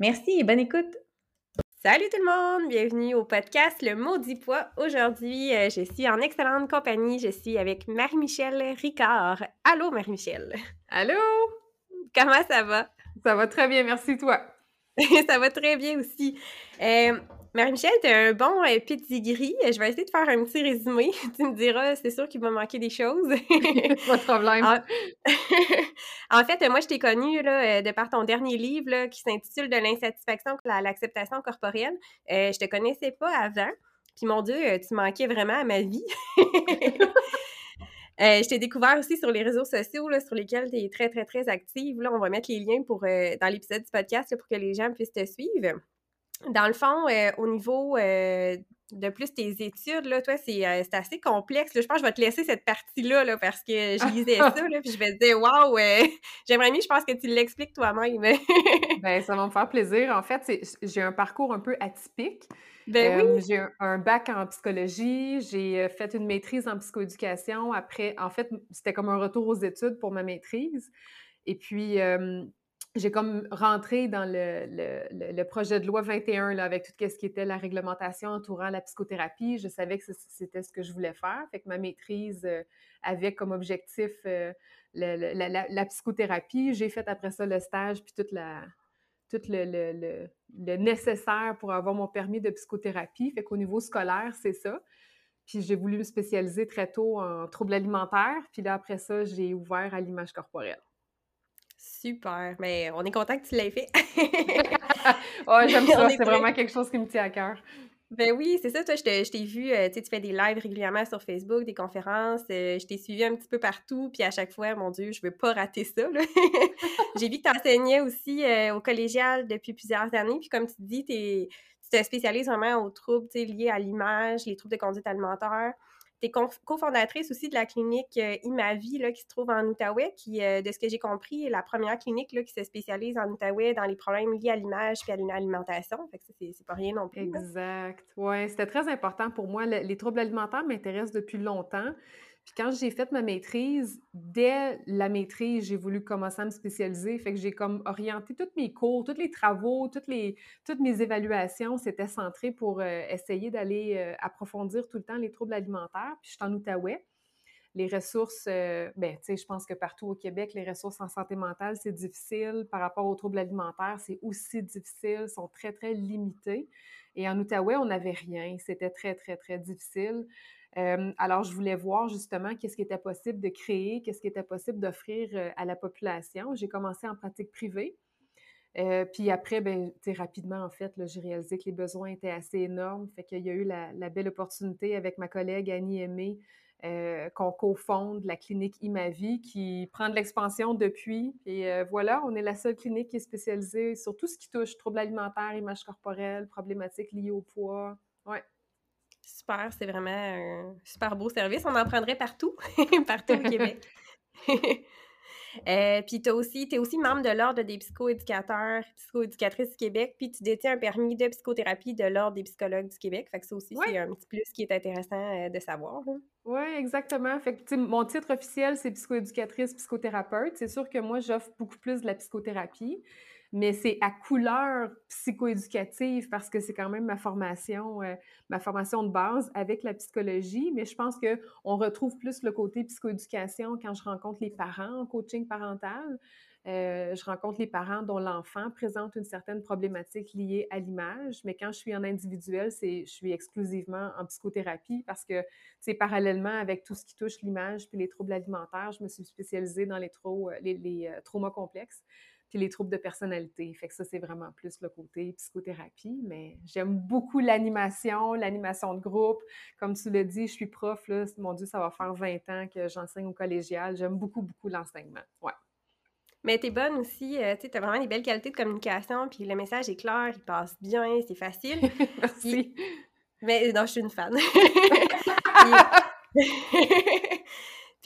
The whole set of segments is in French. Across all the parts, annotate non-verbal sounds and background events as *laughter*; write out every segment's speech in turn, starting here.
Merci et bonne écoute! Salut tout le monde! Bienvenue au podcast Le Maudit Poids. Aujourd'hui, euh, je suis en excellente compagnie. Je suis avec Marie-Michel Ricard. Allô, Marie-Michel! Allô! Comment ça va? Ça va très bien, merci toi. *laughs* ça va très bien aussi. Euh, Marie-Michel, tu as un bon euh, gris. Je vais essayer de faire un petit résumé. *laughs* tu me diras, c'est sûr qu'il va manquer des choses. *laughs* Pas de problème. *laughs* En... fait, moi, je t'ai connue là, euh, de par ton dernier livre qui s'intitule De l'insatisfaction à l'acceptation corporelle. Euh, je te connaissais pas avant. Puis mon Dieu, euh, tu manquais vraiment à ma vie. je t'ai découvert aussi sur les réseaux sociaux là, sur lesquels tu es très, très, très active. Là, on va mettre les liens pour, dans l'épisode du podcast pour que les gens puissent te suivre. Dans le fond, euh, au niveau euh, de plus tes études, là, toi, c'est euh, assez complexe. Je pense que je vais te laisser cette partie-là là, parce que je lisais ça, là, puis je vais te dire Waouh, *laughs* j'aimerais mieux, je pense que tu l'expliques toi-même. *laughs* ben, ça va me faire plaisir. En fait, j'ai un parcours un peu atypique. Ben oui. J'ai un, bac en psychologie, j'ai fait une maîtrise en psychoéducation. Après, en fait, c'était comme un retour aux études pour ma maîtrise. Et puis, j'ai comme rentré dans le, le, projet de loi 21 là, avec tout ce qui était la réglementation entourant la psychothérapie. Je savais que c'était ce que je voulais faire. Fait que ma maîtrise euh, avait comme objectif euh, la, psychothérapie. J'ai fait après ça le stage puis toute la, tout le, nécessaire pour avoir mon permis de psychothérapie. Fait qu'au niveau scolaire, c'est ça. Puis j'ai voulu me spécialiser très tôt en troubles alimentaires. Puis là, après ça, j'ai ouvert à l'image corporelle. Super, mais on est content que tu l'aies fait. *laughs* oh, j'aime *laughs* ça, c'est vraiment quelque chose qui me tient à cœur. Ben oui, c'est ça, toi, je t'ai vu, euh, tu fais des lives régulièrement sur Facebook, des conférences, euh, je t'ai suivi un petit peu partout, puis à chaque fois, mon Dieu, je veux pas rater ça. *laughs* J'ai vu que tu enseignais aussi euh, au collégial depuis plusieurs années, puis comme tu dis, tu te spécialises vraiment aux troubles liés à l'image, les troubles de conduite alimentaire. Tu cofondatrice aussi de la clinique euh, Imavi là, qui se trouve en Outaouais, qui, euh, de ce que j'ai compris, est la première clinique là, qui se spécialise en Outaouais dans les problèmes liés à l'image et à l'alimentation. C'est pas rien non plus. Exact. Oui, c'était très important pour moi. les troubles alimentaires m'intéressent depuis longtemps. Puis quand j'ai fait ma maîtrise, dès la maîtrise, j'ai voulu commencer à me spécialiser. Fait que j'ai comme orienté tous mes cours, tous les travaux, toutes, les, toutes mes évaluations, c'était centré pour euh, essayer d'aller euh, approfondir tout le temps les troubles alimentaires. Puis je suis en Outaouais. Les ressources, euh, ben, tu sais, je pense que partout au Québec, les ressources en santé mentale, c'est difficile. Par rapport aux troubles alimentaires, c'est aussi difficile, sont très, très limitées. Et en Outaouais, on n'avait rien. C'était très, très, très difficile alors, je voulais voir justement qu'est-ce qui était possible de créer, qu'est-ce qui était possible d'offrir à la population. J'ai commencé en pratique privée. puis après, ben, rapidement, en fait, j'ai réalisé que les besoins étaient assez énormes. Fait qu'il y a eu la, belle opportunité avec ma collègue Annie Aimé qu'on cofonde la clinique Imavi qui prend de l'expansion depuis. Et voilà, on est la seule clinique qui est spécialisée sur tout ce qui touche troubles alimentaires, image corporelle, problématiques liées au poids. Ouais. Super, c'est vraiment un super beau service. On en prendrait partout, *laughs* partout au Québec. *laughs* *laughs* euh, puis tu aussi, es aussi membre de l'Ordre des psychoéducateurs, psychoéducatrices du Québec, puis tu détiens un permis de psychothérapie de l'Ordre des psychologues du Québec. Fait que ça aussi, c'est un petit plus qui est intéressant euh, de savoir. Oui, exactement. Fait que, mon titre officiel, c'est psychoéducatrice, psychothérapeute. C'est sûr que moi, j'offre beaucoup plus de la psychothérapie mais c'est à couleur psychoéducative parce que c'est quand même ma formation, euh, ma formation de base avec la psychologie. Mais je pense qu'on retrouve plus le côté psychoéducation quand je rencontre les parents en coaching parental. Euh, je rencontre les parents dont l'enfant présente une certaine problématique liée à l'image, mais quand je suis en individuel, c'est je suis exclusivement en psychothérapie parce que c'est parallèlement avec tout ce qui touche l'image puis les troubles alimentaires, je me suis spécialisée dans les, les traumas complexes les troubles de personnalité. Fait que ça, c'est vraiment plus le côté psychothérapie, mais j'aime beaucoup l'animation, l'animation de groupe. Comme tu l'as dit, je suis prof, là, mon Dieu, ça va faire 20 ans que j'enseigne au collégial. J'aime beaucoup, beaucoup l'enseignement. Ouais. Mais t'es bonne aussi, euh, tu as vraiment des belles qualités de communication, puis le message est clair, il passe bien, c'est facile. *laughs* Merci. Mais non, je suis une fan. *laughs* Puis,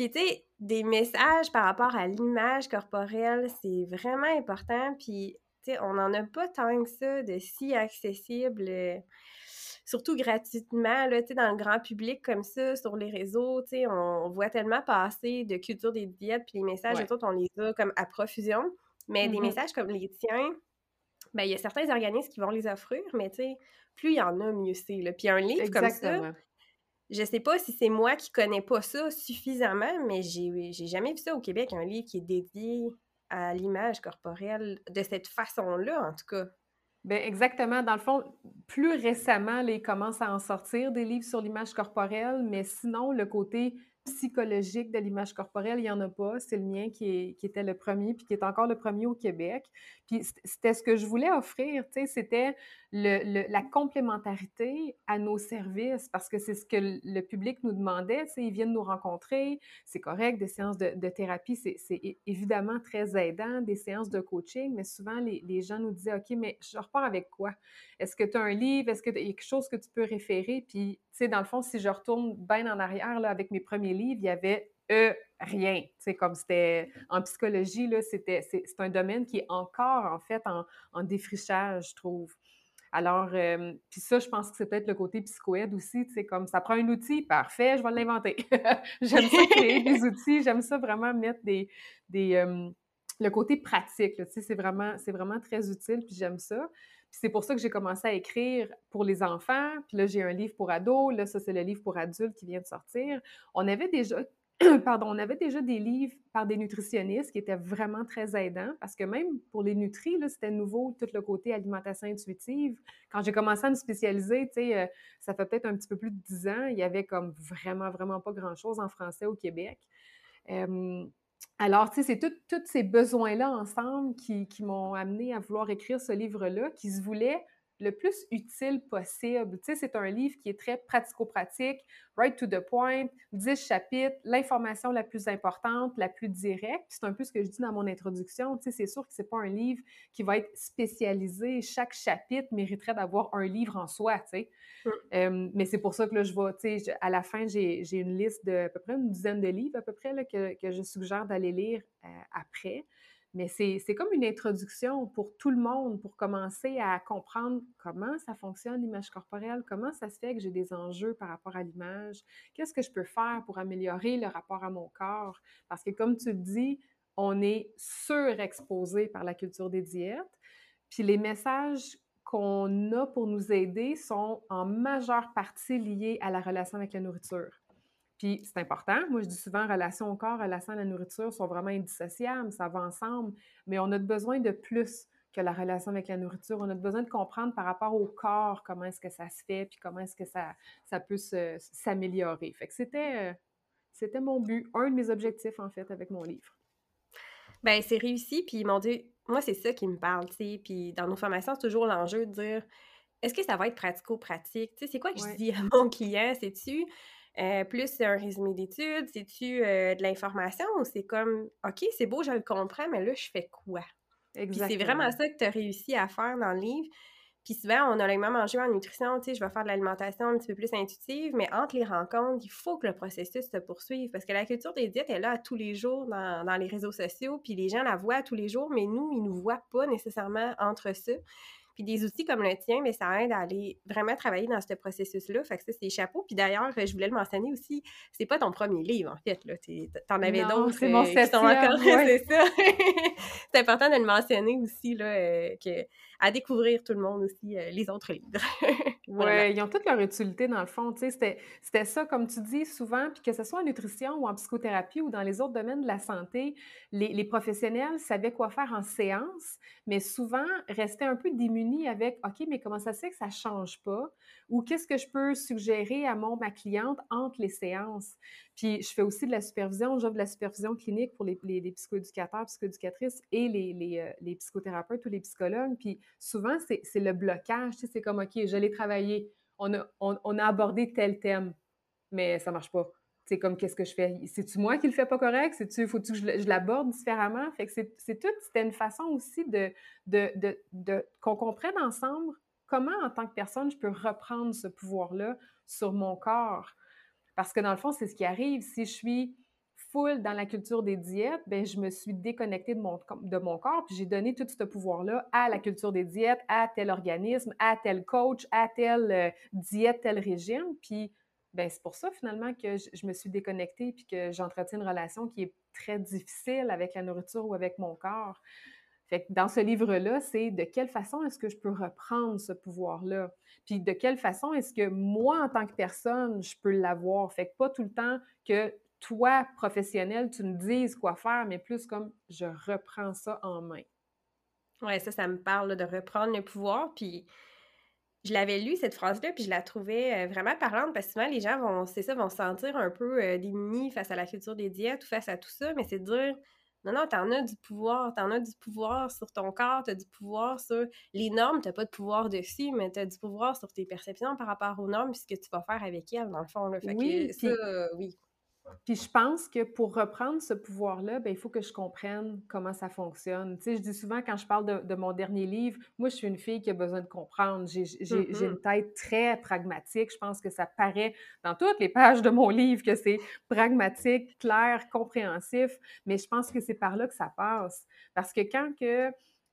tu sais, des messages par rapport à l'image corporelle, c'est vraiment important. Puis, tu sais, on n'en a pas tant que ça de si accessible, euh, surtout gratuitement, là, tu sais, dans le grand public comme ça, sur les réseaux, tu sais, on, voit tellement passer de culture des diètes, puis les messages, ouais. on les a comme à profusion. Mais des mm-hmm. messages comme les tiens, ben il y a certains organismes qui vont les offrir, mais tu sais, plus il y en a, mieux c'est. Puis un livre comme ça, je sais pas si c'est moi qui connais pas ça suffisamment, mais j'ai, jamais vu ça au Québec, un livre qui est dédié à l'image corporelle de cette façon-là, en tout cas. Bien, exactement. Dans le fond, plus récemment, les commencent à en sortir des livres sur l'image corporelle, mais sinon, le côté psychologique de l'image corporelle, il n'y en a pas. C'est le mien qui, était le premier, puis qui est encore le premier au Québec. Puis c'était ce que je voulais offrir, tu sais, c'était la complémentarité à nos services, parce que c'est ce que le public nous demandait, tu ils viennent nous rencontrer, c'est correct, des séances de, thérapie, c'est évidemment très aidant, des séances de coaching, mais souvent, les, gens nous disaient, OK, mais je repars avec quoi? Est-ce que tu as un livre? Est-ce qu'il y a quelque chose que tu peux référer? Puis, tu sais, dans le fond, si je retourne bien en arrière là, avec mes premiers livres, il y avait euh, rien. Tu sais, comme c'était en psychologie, là, c'était, c'est, un domaine qui est encore, en fait, en défrichage, je trouve. Alors, euh, puis ça, je pense que c'est peut-être le côté psychoède aussi, tu sais, comme ça prend un outil, parfait, je vais l'inventer. *laughs* j'aime ça créer *laughs* des outils, j'aime ça vraiment mettre des, des euh, le côté pratique, tu sais, c'est vraiment, vraiment très utile, puis j'aime ça c'est pour ça que j'ai commencé à écrire pour les enfants. Puis là, j'ai un livre pour ados. Là, ça, c'est le livre pour adultes qui vient de sortir. On avait déjà *clears throat* pardon, on avait déjà des livres par des nutritionnistes qui étaient vraiment très aidants parce que même pour les nutris, c'était nouveau tout le côté alimentation intuitive. Quand j'ai commencé à me spécialiser, euh, ça fait peut-être un petit peu plus de dix ans, il y avait comme vraiment, vraiment pas grand-chose en français au Québec. Alors, tu sais, c'est tous ces besoins-là ensemble qui, qui m'ont amené à vouloir écrire ce livre-là, qui se voulait le plus utile possible. Tu sais, c'est un livre qui est très pratico-pratique, right to the point, 10 chapitres, l'information la plus importante, la plus directe. C'est un peu ce que je dis dans mon introduction. Tu sais, c'est sûr que c'est pas un livre qui va être spécialisé. Chaque chapitre mériterait d'avoir un livre en soi, tu sais. Mmh. mais c'est pour ça que là, je vois, tu sais, à la fin, j'ai une liste de à peu près une dizaine de livres à peu près là, que, que je suggère d'aller lire euh, après. Mais c'est comme une introduction pour tout le monde, pour commencer à comprendre comment ça fonctionne l'image corporelle, comment ça se fait que j'ai des enjeux par rapport à l'image, qu'est-ce que je peux faire pour améliorer le rapport à mon corps? Parce que comme tu le dis, on est surexposé par la culture des diètes, puis les messages qu'on a pour nous aider sont en majeure partie liés à la relation avec la nourriture. Puis c'est important. Moi, je dis souvent, relation au corps, relation à la nourriture sont vraiment indissociables, ça va ensemble, mais on a besoin de plus que la relation avec la nourriture. On a besoin de comprendre par rapport au corps comment est-ce que ça se fait, puis comment est-ce que ça, ça peut s'améliorer. Fait que c'était, euh, c'était mon but, un de mes objectifs, en fait, avec mon livre. Ben c'est réussi, puis mon Dieu, moi, c'est ça qui me parle, tu sais. Puis dans nos formations, c'est toujours l'enjeu de dire est-ce que ça va être pratico-pratique? Tu sais, c'est quoi que je dis à mon client? C'est-tu euh, plus c'est un résumé d'études, c'est-tu euh, de l'information ou c'est comme OK, c'est beau, je le comprends, mais là, je fais quoi? c'est vraiment ça que tu as réussi à faire dans le livre. Puis souvent, on a le même enjeu en nutrition, tu sais, je vais faire de l'alimentation un petit peu plus intuitive, mais entre les rencontres, il faut que le processus se poursuive parce que la culture des diètes est là à tous les jours dans, dans les réseaux sociaux, puis les gens la voient tous les jours, mais nous, ils ne nous voient pas nécessairement entre ça. Puis des outils comme le tien, mais ça aide à aller vraiment travailler dans ce processus-là. Fait que ça, c'est chapeau. Puis d'ailleurs, je voulais le mentionner aussi, c'est pas ton premier livre, en fait. Là. T'en avais d'autres c'est mon euh, encore... *laughs* c'est ça. *laughs* c'est important de le mentionner aussi, là, euh, que, à découvrir tout le monde aussi, euh, les autres livres. *laughs* Oui, ils ont toutes leur utilité dans le fond. C'était, c'était ça, comme tu dis souvent, puis que ce soit en nutrition ou en psychothérapie ou dans les autres domaines de la santé, les, professionnels savaient quoi faire en séance, mais souvent restaient un peu démunis avec OK, mais comment ça se fait que ça ne change pas? Ou qu'est-ce que je peux suggérer à mon, ma cliente entre les séances? Puis je fais aussi de la supervision, j'offre de la supervision clinique pour les, les, les psychoéducateurs, psychoéducatrices et les, euh, psychothérapeutes ou les psychologues. Puis souvent, c'est le blocage. C'est comme OK, je l'ai travaillé, on a, on, abordé tel thème, mais ça marche pas. C'est comme qu'est-ce que je fais? C'est-tu moi qui le fais pas correct? C'est-tu, faut-tu que je, l'aborde différemment? Fait c'est tout, c'était une façon aussi de, de, de, de qu'on comprenne ensemble comment, en tant que personne, je peux reprendre ce pouvoir-là sur mon corps. Parce que dans le fond, c'est ce qui arrive. Si je suis full dans la culture des diètes, ben je me suis déconnectée de mon, de mon corps, puis j'ai donné tout ce pouvoir-là à la culture des diètes, à tel organisme, à tel coach, à telle euh, diète, tel régime. Puis ben c'est pour ça finalement que je, me suis déconnectée puis que j'entretiens une relation qui est très difficile avec la nourriture ou avec mon corps. Fait que dans ce livre-là, c'est de quelle façon est-ce que je peux reprendre ce pouvoir-là? Puis de quelle façon est-ce que moi, en tant que personne, je peux l'avoir? Fait que pas tout le temps que toi, professionnel, tu me dises quoi faire, mais plus comme je reprends ça en main. Oui, ça, ça me parle de reprendre le pouvoir. Puis je l'avais lu, cette phrase-là, puis je la trouvais euh, vraiment parlante parce que souvent, les gens vont, c'est ça, vont se sentir un peu euh, démunis face à la culture des diètes ou face à tout ça, mais c'est de dire non, non, t'en as du pouvoir, t'en as du pouvoir sur ton corps, t'as du pouvoir sur les normes, t'as pas de pouvoir dessus, mais t'as du pouvoir sur tes perceptions par rapport aux normes, ce que tu vas faire avec elles, dans le fond. Fait oui, ça, euh, oui. Puis je pense que pour reprendre ce pouvoir-là, ben, il faut que je comprenne comment ça fonctionne. Tu sais, je dis souvent quand je parle de, mon dernier livre, moi, je suis une fille qui a besoin de comprendre. J'ai mm-hmm. une tête très pragmatique. Je pense que ça paraît dans toutes les pages de mon livre que c'est pragmatique, clair, compréhensif. Mais je pense que c'est par là que ça passe. Parce que quand que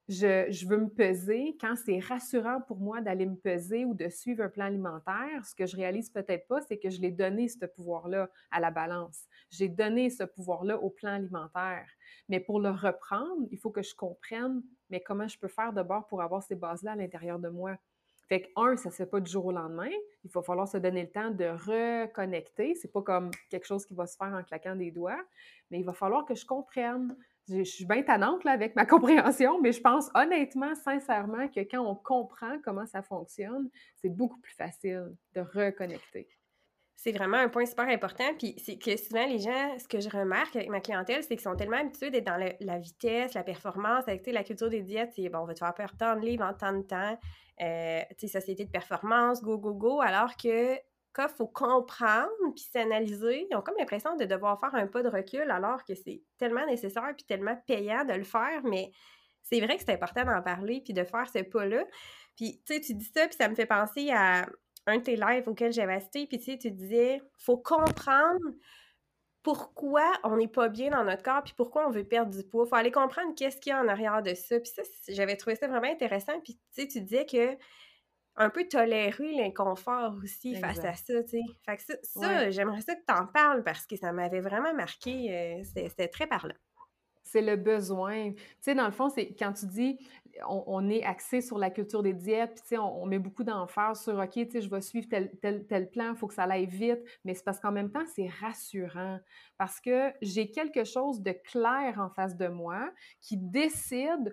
je, veux me peser, quand c'est rassurant pour moi d'aller me peser ou de suivre un plan alimentaire, ce que je réalise peut-être pas, c'est que je l'ai donné ce pouvoir-là à la balance. J'ai donné ce pouvoir-là au plan alimentaire. Mais pour le reprendre, il faut que je comprenne, mais comment je peux faire d'abord pour avoir ces bases-là à l'intérieur de moi. Fait que, un, ça ne se fait pas du jour au lendemain. Il va falloir se donner le temps de reconnecter. C'est pas comme quelque chose qui va se faire en claquant des doigts, mais il va falloir que je comprenne je, suis bien tannante là, avec ma *laughs* compréhension, mais je pense honnêtement, sincèrement, que quand on comprend comment ça fonctionne, c'est beaucoup plus facile de reconnecter. C'est vraiment un point super important. Puis c'est que souvent, les gens, ce que je remarque avec ma clientèle, c'est qu'ils sont tellement habitués d'être dans la vitesse, la performance, avec la culture des diètes, c'est bon, on va te faire perdre tant de livres en tant de temps, euh, société de performance, go, go, go, alors que il faut comprendre puis s'analyser. Ils ont comme l'impression de devoir faire un pas de recul alors que c'est tellement nécessaire puis tellement payant de le faire, mais c'est vrai que c'est important d'en parler puis de faire ce pas-là. Puis, tu sais, tu dis ça, puis ça me fait penser à un de tes lives auquel j'avais assisté, puis tu sais, tu disais, faut comprendre pourquoi on n'est pas bien dans notre corps, puis pourquoi on veut perdre du poids. faut aller comprendre qu'est-ce qu'il y a en arrière de ça. Puis ça, j'avais trouvé ça vraiment intéressant. Puis, tu sais, tu disais que un peu tolérer l'inconfort aussi face à ça, tu sais. Fait que ça, j'aimerais ça que tu en parles parce que ça m'avait vraiment marqué. Euh, c'était très parlant. C'est le besoin. Tu sais, dans le fond, c'est quand tu dis on, est axé sur la culture des diètes, puis tu sais, on, met beaucoup d'emphase sur OK, tu sais, je vais suivre tel, tel, tel plan, il faut que ça aille vite, mais c'est parce qu'en même temps, c'est rassurant parce que j'ai quelque chose de clair en face de moi qui décide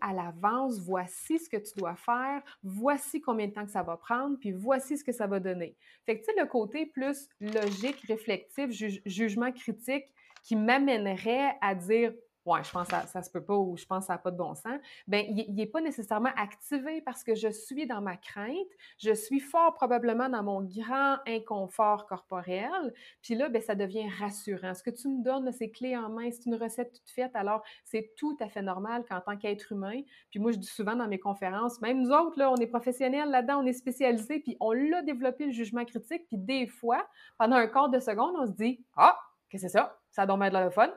à l'avance. Voici ce que tu dois faire, voici combien de temps que ça va prendre, puis voici ce que ça va donner. Fait que, tu sais, le côté plus logique, réflectif, jugement critique qui m'amènerait à dire ouais, je pense que ça, ça se peut pas ou je pense que ça n'a pas de bon sens, ben il n'est pas nécessairement activé parce que je suis dans ma crainte, je suis fort probablement dans mon grand inconfort corporel, puis là, ben, ça devient rassurant. Ce que tu me donnes, c'est clé en main, c'est une recette toute faite, alors c'est tout à fait normal qu'en tant qu'être humain, puis moi, je dis souvent dans mes conférences, même nous autres, on est professionnels là-dedans, on est spécialisés, puis on l'a développé le jugement critique, puis des fois, pendant un quart de seconde, on se dit, ah, que c'est ça, ça a donc de la *laughs* fun.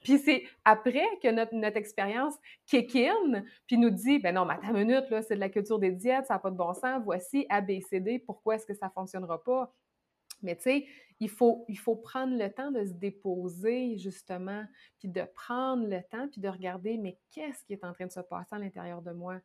puis c'est après que notre, notre expérience kick in, puis nous dit, ben non, mais attends minute, là, c'est de la culture des diètes, ça n'a pas de bon sens, voici ABCD, pourquoi est-ce que ça ne fonctionnera pas? Mais tu sais, il faut, il faut prendre le temps de se déposer, justement, puis de prendre le temps, puis de regarder, mais qu'est-ce qui est en train de se passer à l'intérieur de moi?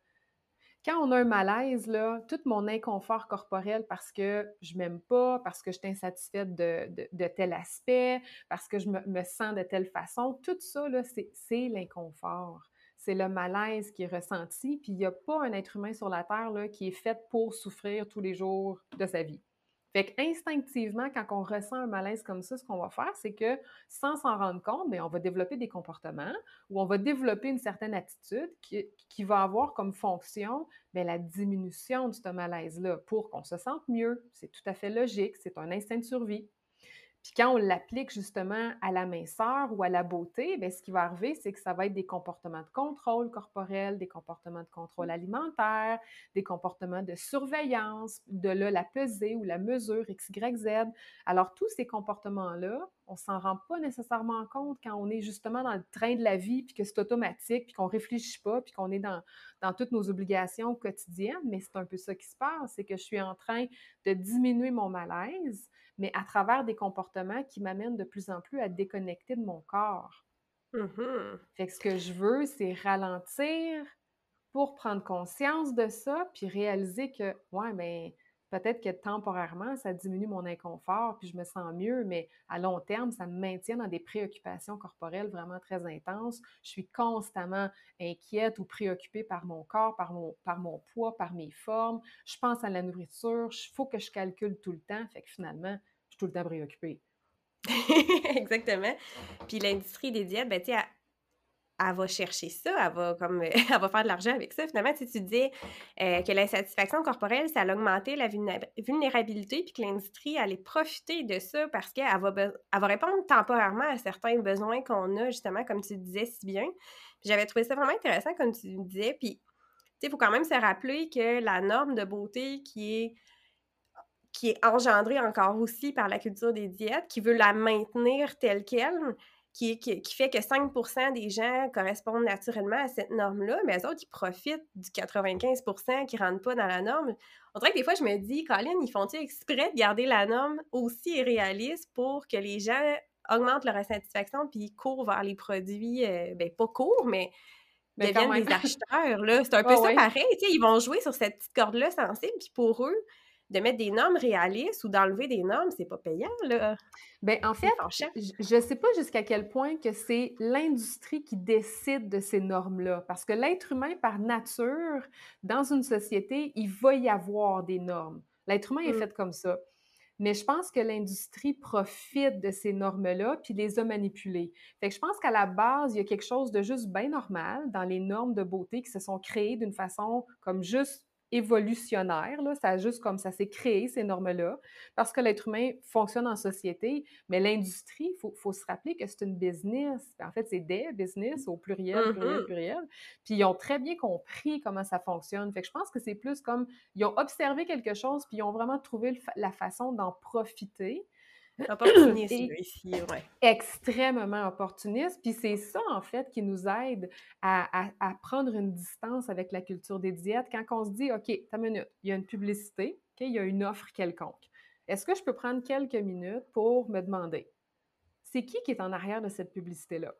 Quand on a un malaise, là, tout mon inconfort corporel parce que je m'aime pas, parce que je suis insatisfaite de, tel aspect, parce que je me, sens de telle façon, tout ça, c'est l'inconfort. C'est le malaise qui est ressenti, puis il n'y a pas un être humain sur la Terre là, qui est fait pour souffrir tous les jours de sa vie. Fait qu'instinctivement, quand on ressent un malaise comme ça, ce qu'on va faire, c'est que sans s'en rendre compte, on va développer des comportements ou on va développer une certaine attitude qui, va avoir comme fonction bien, la diminution de ce malaise-là pour qu'on se sente mieux. C'est tout à fait logique, c'est un instinct de survie. Puis quand on l'applique justement à la minceur ou à la beauté, bien, ce qui va arriver, c'est que ça va être des comportements de contrôle corporel, des comportements de contrôle alimentaire, des comportements de surveillance, de là la pesée ou la mesure X, Y, Z. Alors, tous ces comportements-là, on s'en rend pas nécessairement compte quand on est justement dans le train de la vie, puis que c'est automatique, puis qu'on réfléchit pas, puis qu'on est dans, dans toutes nos obligations quotidiennes. Mais c'est un peu ça qui se passe, c'est que je suis en train de diminuer mon malaise mais à travers des comportements qui m'amènent de plus en plus à déconnecter de mon corps. Mmh fait que ce que je veux, c'est ralentir pour prendre conscience de ça, puis réaliser que, ouais, mais ben, peut-être que temporairement, ça diminue mon inconfort, puis je me sens mieux, mais à long terme, ça me maintient dans des préoccupations corporelles vraiment très intenses. Je suis constamment inquiète ou préoccupée par mon corps, par mon, par mon poids, par mes formes. Je pense à la nourriture. Il faut que je calcule tout le temps. Fait que finalement, je suis tout le temps préoccupée. *laughs* Exactement. Puis l'industrie des diètes, ben, sais, elle va chercher ça, elle va comme *laughs* elle va faire de l'argent avec ça. Finalement, si tu dis euh, que l'insatisfaction corporelle, ça a augmenté la vulnérabilité, puis que l'industrie allait profiter de ça parce qu'elle va, elle va répondre temporairement à certains besoins qu'on a, justement, comme tu disais si bien. J'avais trouvé ça vraiment intéressant, comme tu disais. Puis, il faut quand même se rappeler que la norme de beauté qui est qui est engendrée encore aussi par la culture des diètes, qui veut la maintenir telle qu'elle, qui, fait que 5% des gens correspondent naturellement à cette norme-là, mais eux autres, ils profitent du 95% qui ne rentrent pas dans la norme. On dirait que des fois, je me dis, Colin, ils font-ils exprès de garder la norme aussi réaliste pour que les gens augmentent leur insatisfaction puis courent vers les produits, euh, ben pas courent, mais deviennent des acheteurs, là? C'est un *laughs* peu ça pareil, ils vont jouer sur cette petite corde-là sensible, puis pour eux, de mettre des normes réalistes ou d'enlever des normes, c'est pas payant, là. Bien, en fait, je ne sais pas jusqu'à quel point que c'est l'industrie qui décide de ces normes-là. Parce que l'être humain, par nature, dans une société, il va y avoir des normes. L'être humain est mmh. fait comme ça. Mais je pense que l'industrie profite de ces normes-là puis les a manipulées. Fait que je pense qu'à la base, il y a quelque chose de juste bien normal dans les normes de beauté qui se sont créées d'une façon comme juste évolutionnaire. Là. Ça juste comme ça s'est créé, ces normes-là, parce que l'être humain fonctionne en société. Mais l'industrie, il faut, se rappeler que c'est une business. En fait, c'est des business au pluriel, pluriel, mm-hmm. pluriel. Puis ils ont très bien compris comment ça fonctionne. Fait que je pense que c'est plus comme, ils ont observé quelque chose, puis ils ont vraiment trouvé la façon d'en profiter. Opportuniste, ici, ouais. Extrêmement opportuniste. Puis c'est ça, en fait, qui nous aide à, prendre une distance avec la culture des diètes. Quand on se dit, OK, ta minute, il y a une publicité, OK, il y a une offre quelconque. Est-ce que je peux prendre quelques minutes pour me demander, c'est qui qui est en arrière de cette publicité-là?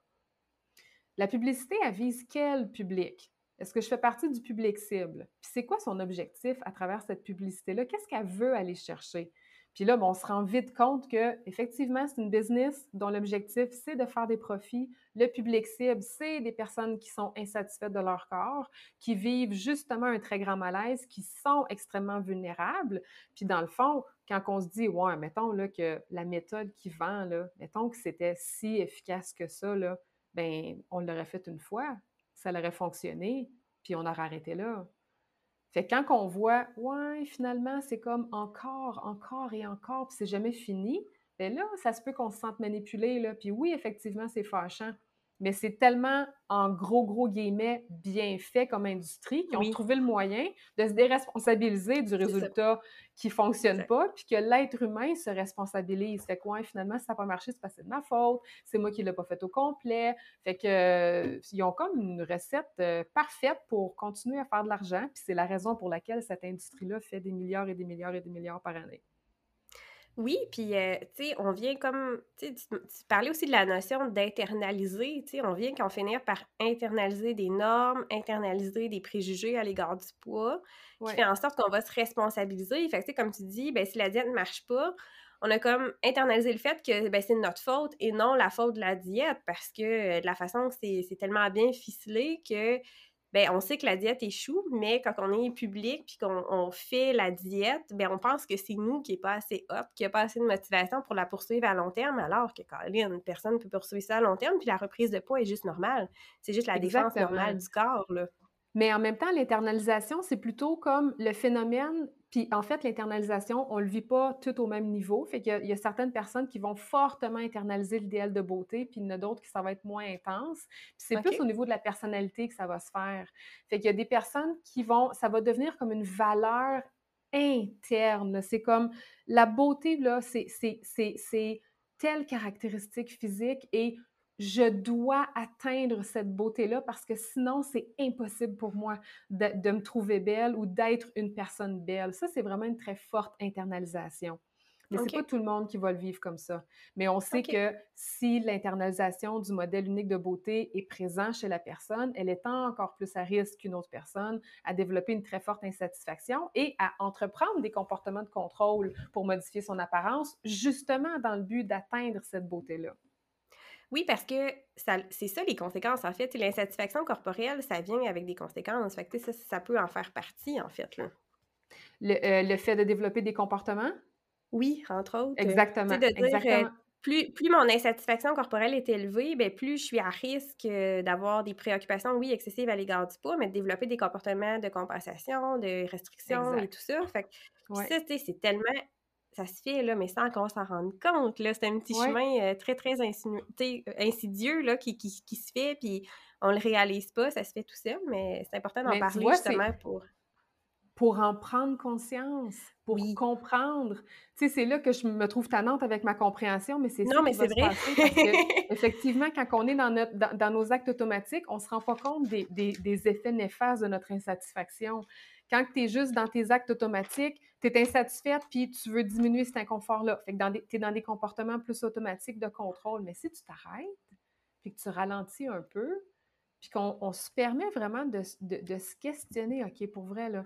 La publicité, elle vise quel public? Est-ce que je fais partie du public cible? Puis c'est quoi son objectif à travers cette publicité-là? Qu'est-ce qu'elle veut aller chercher? Puis là, on se rend vite compte que effectivement, c'est une business dont l'objectif, c'est de faire des profits. Le public cible, c'est des personnes qui sont insatisfaites de leur corps, qui vivent justement un très grand malaise, qui sont extrêmement vulnérables. Puis dans le fond, quand on se dit, ouais, mettons là, que la méthode qui vend, là, mettons que c'était si efficace que ça, là, ben, on l'aurait fait une fois, ça aurait fonctionné, puis on aurait arrêté là. Fait que quand on voit, ouais, finalement, c'est comme encore, encore et encore, puis c'est jamais fini, bien là, ça se peut qu'on se sente manipulé, là. Puis oui, effectivement, c'est fâchant mais c'est tellement, en gros, gros guillemets, bien fait comme industrie qu'ils ont trouvé le moyen de se déresponsabiliser du résultat qui ne fonctionne pas, puis que l'être humain se responsabilise. Fait quoi, finalement, si ça n'a pas marché, c'est parce que c'est de ma faute, c'est moi qui ne l'ai pas fait au complet. Fait que, euh, ils ont comme une recette euh, parfaite pour continuer à faire de l'argent, puis c'est la raison pour laquelle cette industrie-là fait des milliards et des milliards et des milliards par année. Oui, puis, euh, tu sais, on vient comme, tu parlais aussi de la notion d'internaliser, tu sais, on vient qu'en finir par internaliser des normes, internaliser des préjugés à l'égard du poids, qui fait en sorte qu'on va se responsabiliser. Fait que, tu sais, comme tu dis, ben si la diète ne marche pas, on a comme internalisé le fait que, ben c'est notre faute et non la faute de la diète parce que, de la façon que c'est c'est tellement bien ficelé que, ben on sait que la diète échoue, mais quand on est public puis qu'on on fait la diète, ben on pense que c'est nous qui est pas assez up, qui a pas assez de motivation pour la poursuivre à long terme, alors que Caroline, personne ne peut poursuivre ça à long terme, puis la reprise de poids est juste normale. C'est juste la défense normale du corps, là. Mais en même temps, l'internalisation, c'est plutôt comme le phénomène puis en fait, l'internalisation, on le vit pas tout au même niveau. Fait qu'il y a il y a certaines personnes qui vont fortement internaliser l'idéal de beauté, puis il y en a d'autres qui ça va être moins intense. Puis c'est plus au niveau de la personnalité que ça va se faire. Fait qu'il y a des personnes qui vont ça va devenir comme une valeur interne. C'est comme la beauté, là, c'est telle caractéristique physique et je dois atteindre cette beauté-là parce que sinon, c'est impossible pour moi de, de me trouver belle ou d'être une personne belle. Ça, c'est vraiment une très forte internalisation. Mais c'est pas tout le monde qui va le vivre comme ça. Mais on sait que si l'internalisation du modèle unique de beauté est présent chez la personne, elle est encore plus à risque qu'une autre personne à développer une très forte insatisfaction et à entreprendre des comportements de contrôle pour modifier son apparence, justement dans le but d'atteindre cette beauté-là. Oui, parce que ça c'est ça les conséquences, en fait. L'insatisfaction corporelle, ça vient avec des conséquences. Fait que, ça, ça peut en faire partie, en fait, là. Le, euh, le fait de développer des comportements? Oui, entre autres, Exactement, de dire, exactement. plus plus mon insatisfaction corporelle est élevée, ben plus je suis à risque, heu, d'avoir des préoccupations, oui, excessives à l'égard du poids, mais de développer des comportements de compensation, de restriction et tout ça. Fait que Ouais, ça, c'est tellement ça se fait, là, mais sans qu'on s'en rende compte. C'est un petit ouais. chemin, heu, très, très insinu heu, insidieux, là, qui qui qui se fait, puis on le réalise pas, ça se fait tout seul, mais c'est important d'en parler vois, justement pour pour en prendre conscience, pour oui. comprendre. Tu sais, c'est là que je me trouve tannante avec ma compréhension, mais c'est ça mais qui c'est va se vrai. passer parce que *laughs* effectivement, quand on est dans notre dans dans nos actes automatiques, on se rend pas compte des des des effets néfastes de notre insatisfaction. Quand tu es juste dans tes actes automatiques, tu es insatisfaite, puis tu veux diminuer cet inconfort-là. Fait que tu es dans des comportements plus automatiques de contrôle. Mais si tu t'arrêtes, puis que tu ralentis un peu, puis qu'on on se permet vraiment de se questionner: «OK, pour vrai là,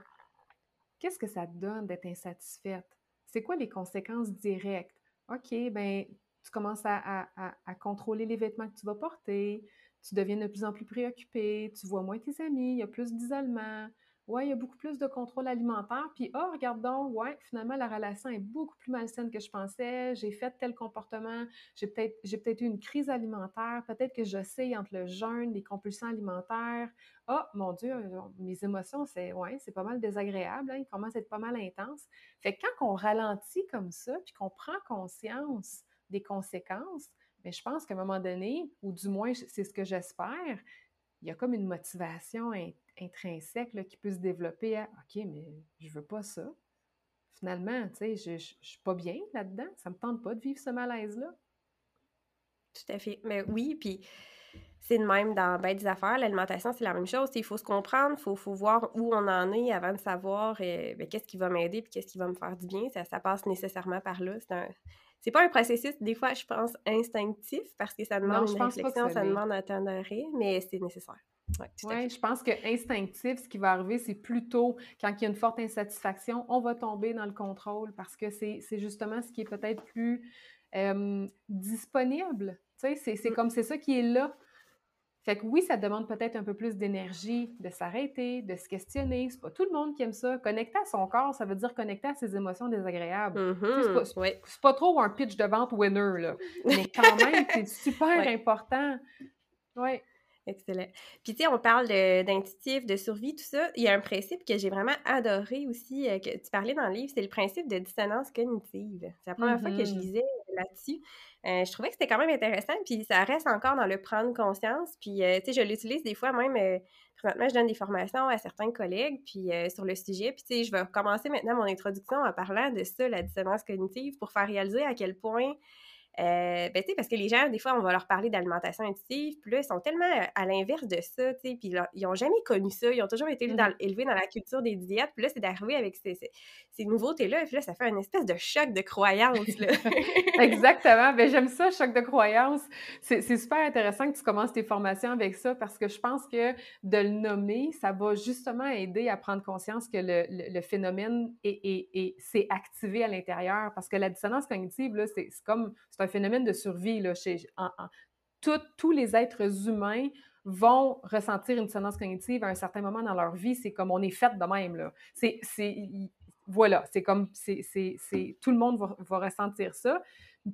Qu'est-ce que ça te donne d'être insatisfaite? C'est quoi les conséquences directes? OK, ben, tu commences à- à contrôler les vêtements que tu vas porter, tu deviens de plus en plus préoccupé, tu vois moins tes amis, il y a plus d'isolement. Ouais, il y a beaucoup plus de contrôle alimentaire. Puis, oh, regarde donc, ouais, finalement, la relation est beaucoup plus malsaine que je pensais. J'ai fait tel comportement. J'ai peut-être, eu une crise alimentaire. Peut-être que j'oscille entre le jeûne, les compulsions alimentaires. Ah, mon Dieu, mes émotions, c'est ouais, c'est pas mal désagréable, hein, ils commencent à être pas mal intenses. Fait que quand on ralentit comme ça, puis qu'on prend conscience des conséquences, mais je pense qu'à un moment donné, ou du moins c'est ce que j'espère, il y a comme une motivation in intrinsèque, là, qui peut se développer à: «OK, mais je veux pas ça. Finalement, tu sais, je je je suis pas bien là-dedans, ça me tente pas de vivre ce malaise-là». Tout à fait. Mais oui, puis c'est de même dans ben des affaires. L'alimentation, c'est la même chose. Il faut se comprendre, il faut, faut voir où on en est avant de savoir euh, ben, qu'est-ce qui va m'aider puis qu'est-ce qui va me faire du bien. Ça, ça passe nécessairement par là. C'est un... c'est pas un processus, des fois, je pense, instinctif parce que ça demande une réflexion, ça demande un temps d'arrêt, mais c'est nécessaire. Oui, Ouais, je pense que instinctif, ce qui va arriver, c'est plutôt quand il y a une forte insatisfaction, on va tomber dans le contrôle parce que c'est justement ce qui est peut-être plus, disponible. Tu sais, c'est Mm. comme c'est ça qui est là. Fait que oui, ça demande peut-être un peu plus d'énergie de s'arrêter, de se questionner. C'est pas tout le monde qui aime ça. Connecter à son corps, ça veut dire connecter à ses émotions désagréables. Tu sais, c'est pas Oui. trop un pitch de vente winner, là, mais quand *laughs* même, c'est super Ouais. important. Ouais. Excellent. Puis, tu sais, on parle d'intuitif, de survie, tout ça. Il y a un principe que j'ai vraiment adoré aussi, euh, que tu parlais dans le livre, c'est le principe de dissonance cognitive. C'est la première fois que je Mmh lisais là-dessus. Euh, je trouvais que c'était quand même intéressant, puis ça reste encore dans le prendre conscience. Puis, euh, tu sais, je l'utilise des fois même. euh, présentement, je donne des formations à certains collègues puis euh, sur le sujet. Puis, tu sais, je vais commencer maintenant mon introduction en parlant de ça, la dissonance cognitive, pour faire réaliser à quel point Euh, ben, parce que les gens, des fois, on va leur parler d'alimentation intuitive, puis là, ils sont tellement à l'inverse de ça, tu sais, puis ils n'ont jamais connu ça, ils ont toujours été mmh élevés dans la culture des diètes, puis là, c'est d'arriver avec ces, ces, nouveautés-là, puis là, ça fait un espèce de choc de croyance, là. *laughs* Exactement, ben j'aime ça, choc de croyance. C'est super intéressant que tu commences tes formations avec ça, parce que je pense que de le nommer, ça va justement aider à prendre conscience que le, le, phénomène est, s'est activé à l'intérieur, parce que la dissonance cognitive, là, c'est comme, c'est un phénomène de survie. Là, chez, tous les êtres humains vont ressentir une dissonance cognitive à un certain moment dans leur vie. C'est comme on est fait de même. Là. C'est, voilà, c'est comme c'est, tout le monde va, ressentir ça.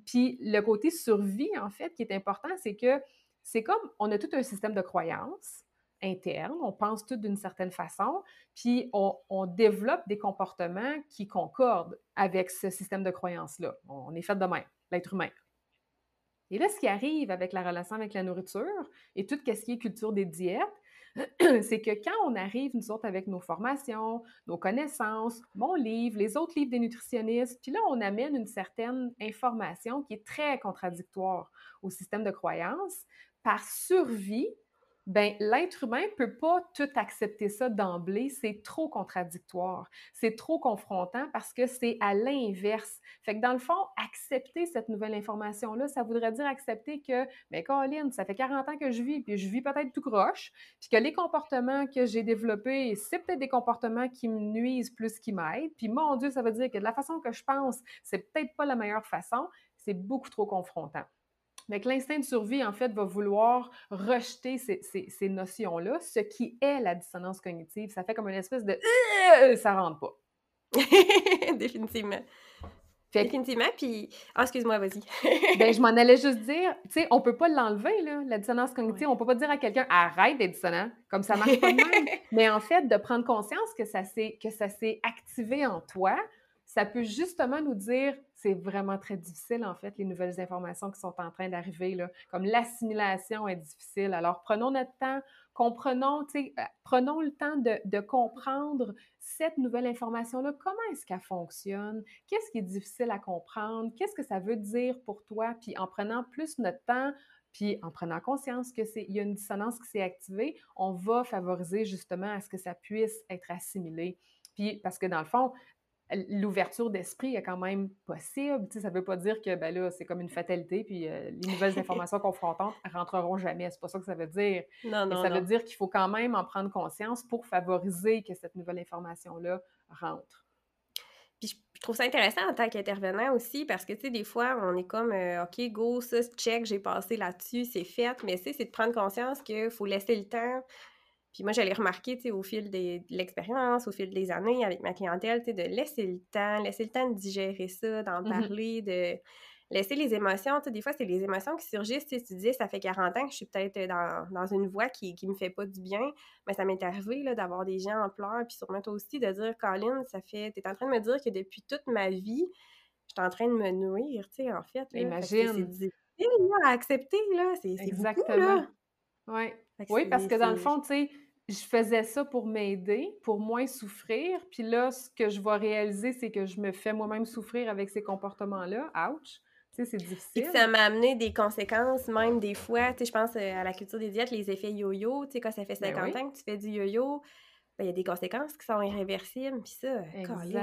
Puis le côté survie, en fait, qui est important, c'est que c'est comme on a tout un système de croyances interne, on pense tout d'une certaine façon, puis on, on, développe des comportements qui concordent avec ce système de croyances-là. On est fait de même, l'être humain. Et là, ce qui arrive avec la relation avec la nourriture et tout ce qui est culture des diètes, *clears throat* c'est que quand on arrive, nous autres, avec nos formations, nos connaissances, mon livre, les autres livres des nutritionnistes, puis là, on amène une certaine information qui est très contradictoire au système de croyance. Par survie, ben l'être humain peut pas tout accepter ça d'emblée, c'est trop contradictoire, c'est trop confrontant parce que c'est à l'inverse. Fait que dans le fond, accepter cette nouvelle information-là, ça voudrait dire accepter que, ben, Caroline, ça fait 40 ans que je vis, puis je vis peut-être tout croche, puis que les comportements que j'ai développés, c'est peut-être des comportements qui me nuisent plus qu'ils m'aident, puis mon Dieu, ça veut dire que de la façon que je pense, c'est peut-être pas la meilleure façon, c'est beaucoup trop confrontant. Mais l'instinct de survie, en fait, va vouloir rejeter ces, notions-là, ce qui est la dissonance cognitive. Ça fait comme une espèce de euh, ça rentre pas. *laughs* Définitivement. Définitivement, puis... Ah, excuse-moi, vas-y. *laughs* ben, je m'en allais juste dire, tu sais, on peut pas l'enlever, là, la dissonance cognitive. On peut pas dire à quelqu'un, arrête d'être dissonant, comme ça marche pas de même. *laughs* Mais en fait, de prendre conscience que ça s'est activé en toi, ça peut justement nous dire, c'est vraiment très difficile, en fait, les nouvelles informations qui sont en train d'arriver. Comme l'assimilation est difficile. Alors, prenons notre temps, comprenons, euh, prenons le temps de, comprendre cette nouvelle information-là. Comment est-ce qu'elle fonctionne? Qu'est-ce qui est difficile à comprendre? Qu'est-ce que ça veut dire pour toi? Puis en prenant plus notre temps, puis en prenant conscience qu'il y a une dissonance qui s'est activée, on va favoriser justement à ce que ça puisse être assimilé. Puis parce que dans le fond, l'ouverture d'esprit est quand même possible. ça ne veut pas dire que ben là, c'est comme une fatalité, puis euh, les nouvelles *laughs* informations confrontantes rentreront jamais. C'est pas ça que ça veut dire. Non, non, ça veut dire qu'il faut quand même en prendre conscience pour favoriser que cette nouvelle information-là rentre. Puis je, trouve ça intéressant en tant qu'intervenant aussi, parce que, tu sais, des fois, on est comme, euh, OK, go, ça, check, j'ai passé là-dessus, c'est fait. Mais, tu sais, c'est de prendre conscience qu'il faut laisser le temps puis moi, j'allais remarquer, tu sais, au fil de l'expérience, au fil des années avec ma clientèle, tu sais, de laisser le temps, laisser le temps de digérer ça, d'en mmh parler, de laisser les émotions. Tu sais, des fois, c'est les émotions qui surgissent. Tu, sais, tu dis, ça fait 40 ans que je suis peut-être dans, une voie qui, qui me fait pas du bien. Mais ça m'est arrivé, là, d'avoir des gens en pleurs, puis sûrement toi aussi, de dire, Colin, ça fait... Tu es en train de me dire que depuis toute ma vie, je suis en train de me nourrir, tu sais, en fait. Imagine. C'est difficile à accepter, là. C'est Exactement. Ouais. Oui, parce que dans le fond, tu sais, je faisais ça pour m'aider, pour moins souffrir. Puis là, ce que je vais réaliser, c'est que je me fais moi-même souffrir avec ces comportements-là. Ouch! Tu sais, c'est difficile. ça m'a amené des conséquences, même des fois. Tu sais, je pense euh, à la culture des diètes, les effets yo-yo. Tu sais, quand ça fait 50 ben ans que tu fais du yo-yo, ben, il y a des conséquences qui sont irréversibles. Puis ça,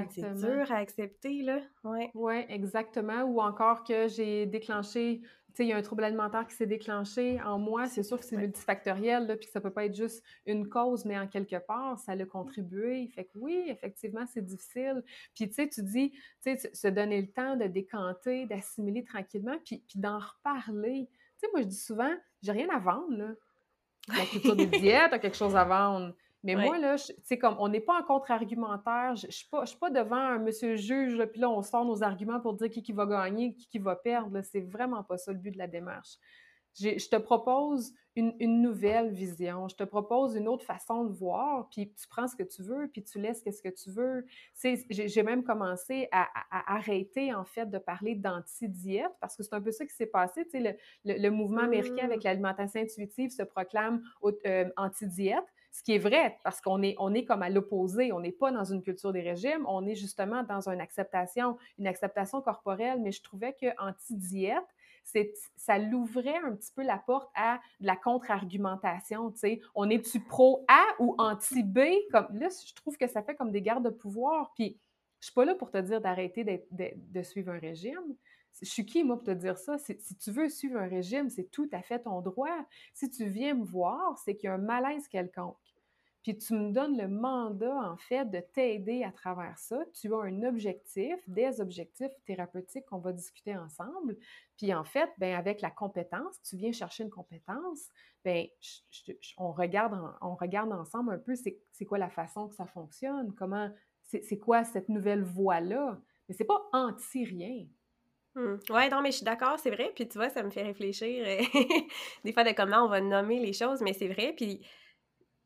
c'est dur à accepter, là. Oui, ouais, exactement. Ou encore que j'ai déclenché il y a un trouble alimentaire qui s'est déclenché en moi, c'est sûr que c'est multifactoriel, là, puis que ça peut pas être juste une cause, mais en quelque part, ça l'a contribué. Fait que oui, effectivement, c'est difficile. Puis tu sais, tu dis, tu sais, se donner le temps de décanter, d'assimiler tranquillement, puis, puis d'en reparler. Tu sais, moi, je dis souvent, j'ai rien à vendre, là. La culture des *laughs* diètes a quelque chose à vendre. Mais moi, là, tu comme on n'est pas en contre-argumentaire, je ne suis, pas, pas devant un monsieur juge, puis là, on sort nos arguments pour dire qui, qui va gagner, qui, qui va perdre. C'est vraiment pas ça le but de la démarche. Je te propose une, nouvelle vision, je te propose une autre façon de voir, puis tu prends ce que tu veux, puis tu laisses ce que tu veux. J'ai même commencé à, arrêter, en fait, de parler d'anti-diète, parce que c'est un peu ça qui s'est passé. Le, le, mouvement américain avec mmh. l'alimentation intuitive se proclame euh, anti-diète. Ce qui est vrai, parce qu'on est, on est comme à l'opposé. On n'est pas dans une culture des régimes, on est justement dans une acceptation, une acceptation corporelle, mais je trouvais que anti-diète, ça l'ouvrait un petit peu la porte à de la contre-argumentation, tu sais. On est-tu pro-A ou anti-B? Comme, là, je trouve que ça fait comme des gardes de pouvoir, puis je suis pas là pour te dire d'arrêter de, suivre un régime. Je suis qui, moi, pour te dire ça? Si, tu veux suivre un régime, c'est tout à fait ton droit. Si tu viens me voir, c'est qu'il y a un malaise quelconque. Puis tu me donnes le mandat, en fait, de t'aider à travers ça. Tu as un objectif, des objectifs thérapeutiques qu'on va discuter ensemble. Puis en fait, ben, avec la compétence, tu viens chercher une compétence, ben, on, regarde ensemble un peu c'est quoi la façon que ça fonctionne, comment, c'est quoi cette nouvelle voie-là. Mais c'est pas anti-rien. Mmh. Ouais, non, mais je suis d'accord, c'est vrai. Puis tu vois, ça me fait réfléchir *laughs* des fois de comment on va nommer les choses, mais c'est vrai. Puis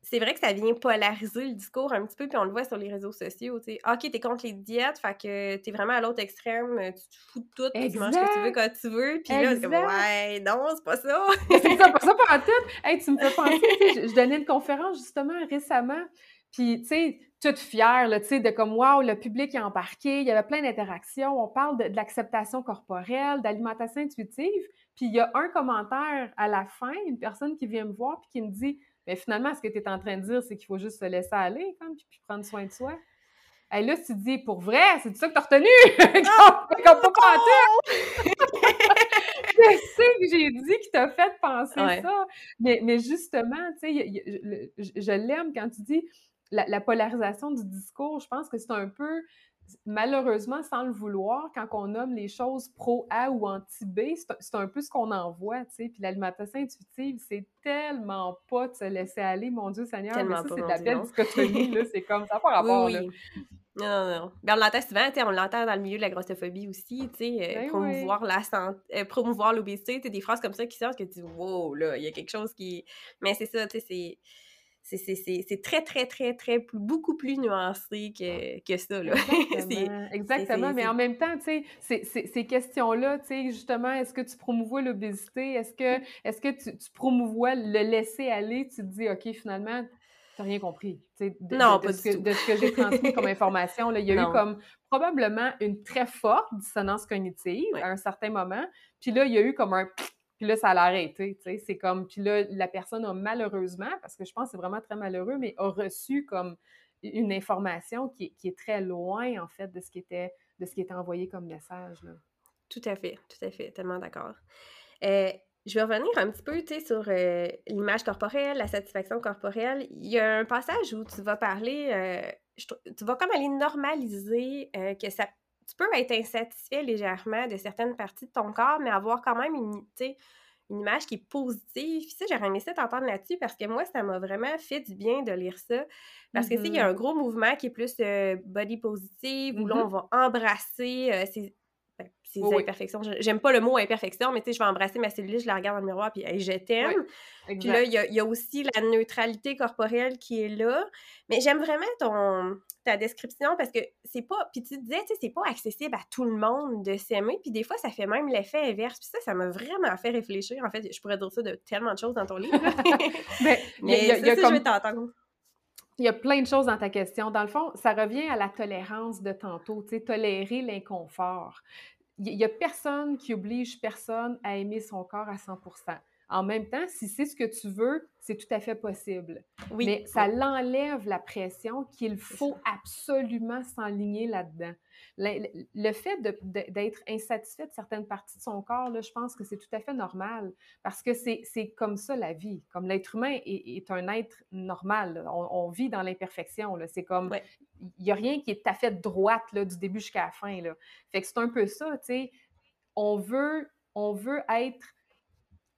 c'est vrai que ça vient polariser le discours un petit peu, puis on le voit sur les réseaux sociaux, tu sais. Ah, OK, t'es contre les diètes, fait que t'es vraiment à l'autre extrême, tu te fous de tout, tu manges ce que tu veux quand tu veux, puis là, c'est comme, ouais, non, c'est pas ça! *laughs* c'est ça, pas ça pour tout! Hey, tu me fais *laughs* penser, je, je donnais une conférence, justement, récemment, puis, tu sais, toute fière, tu sais, de comme, wow, le public est embarqué, il y avait plein d'interactions, on parle de, l'acceptation corporelle, d'alimentation intuitive, puis il y a un commentaire à la fin, une personne qui vient me voir, puis qui me dit, mais finalement, ce que tu es en train de dire, c'est qu'il faut juste se laisser aller, comme, puis, prendre soin de soi. Et là, tu te dis, pour vrai, c'est ça que tu as retenu? *laughs* comme, pas *laughs* je sais que j'ai dit qui t'a fait penser ça. Mais, mais justement, tu sais, je l'aime quand tu dis, la, polarisation du discours, je pense que c'est un peu, malheureusement, sans le vouloir, quand on nomme les choses pro-A ou anti-B, c'est un, peu ce qu'on en voit, tu sais. Puis l'alimentation intuitive, c'est tellement pas de se laisser aller, mon Dieu Seigneur, mais ça, c'est de la belle dichotomie, là, c'est comme ça, pas *laughs* rapport, là. Non, non, non. Ben, on l'entend souvent, on l'entend dans le milieu de la grossophobie aussi, tu sais, euh, ben promouvoir la santé, euh, promouvoir l'obésité, des phrases comme ça qui sortent que tu dis, wow, là, il y a quelque chose qui... Mais c'est ça, tu sais, c'est c'est très, très, très, très, beaucoup plus nuancé que, que ça. Là. *laughs* Exactement, Exactement. mais en même temps, tu sais, ces questions-là, tu sais, justement, est-ce que tu promouvois l'obésité? Est-ce que, est que tu, tu promouvois le laisser aller? Tu te dis, OK, finalement, tu n'as rien compris. De, non, de, ce que, de, ce que, j'ai transmis comme *laughs* information. Là, il y a eu comme probablement une très forte dissonance cognitive à un certain moment. Puis là, il y a eu comme un puis là, ça l'a arrêté, tu sais. C'est comme, puis là, la personne a malheureusement, parce que je pense que c'est vraiment très malheureux, mais a reçu comme une information qui, est très loin, en fait, de ce qui était, de ce qui était envoyé comme message, là. Tout à fait, tout à fait, tellement d'accord. Euh, je vais revenir un petit peu, tu sais, sur euh, l'image corporelle, la satisfaction corporelle. Il y a un passage où tu vas parler, euh, tu vas comme aller normaliser que ça tu peux être insatisfait légèrement de certaines parties de ton corps, mais avoir quand même une, une image qui est positive. Puis ça, j'aurais aimé ça t'entendre là-dessus parce que moi, ça m'a vraiment fait du bien de lire ça. Parce que, tu sais, il y a mm-hmm. un gros mouvement qui est plus euh, body positive, où là, on mm-hmm. va embrasser euh, ben, ces imperfections. J'aime pas le mot imperfection, mais tu sais, je vais embrasser ma cellulite, je la regarde dans le miroir, puis je t'aime. puis là, il y, a, aussi la neutralité corporelle qui est là. Mais j'aime vraiment ton, ta description parce que c'est pas. Puis tu disais, tu sais, c'est pas accessible à tout le monde de s'aimer. Puis des fois, ça fait même l'effet inverse. Puis ça, ça m'a vraiment fait réfléchir. En fait, je pourrais dire ça de tellement de choses dans ton livre. mais, *laughs* mais y a, je vais t'entendre. Il y a plein de choses dans ta question. Dans le fond, ça revient à la tolérance de tantôt, tu sais, tolérer l'inconfort. Il n'y a personne qui oblige personne à aimer son corps à 100 en même temps, si c'est ce que tu veux, c'est tout à fait possible. Oui. Mais ça l'enlève la pression qu'il faut absolument s'enligner là-dedans. Le, fait d'être insatisfait de certaines parties de son corps, là, je pense que c'est tout à fait normal parce que c'est comme ça la vie. Comme l'être humain est, un être normal. On, vit dans l'imperfection. C'est comme, il n'y a rien qui est tout à fait droite là, du début jusqu'à la fin. Là. Fait que c'est un peu ça, tu sais. On veut, on veut être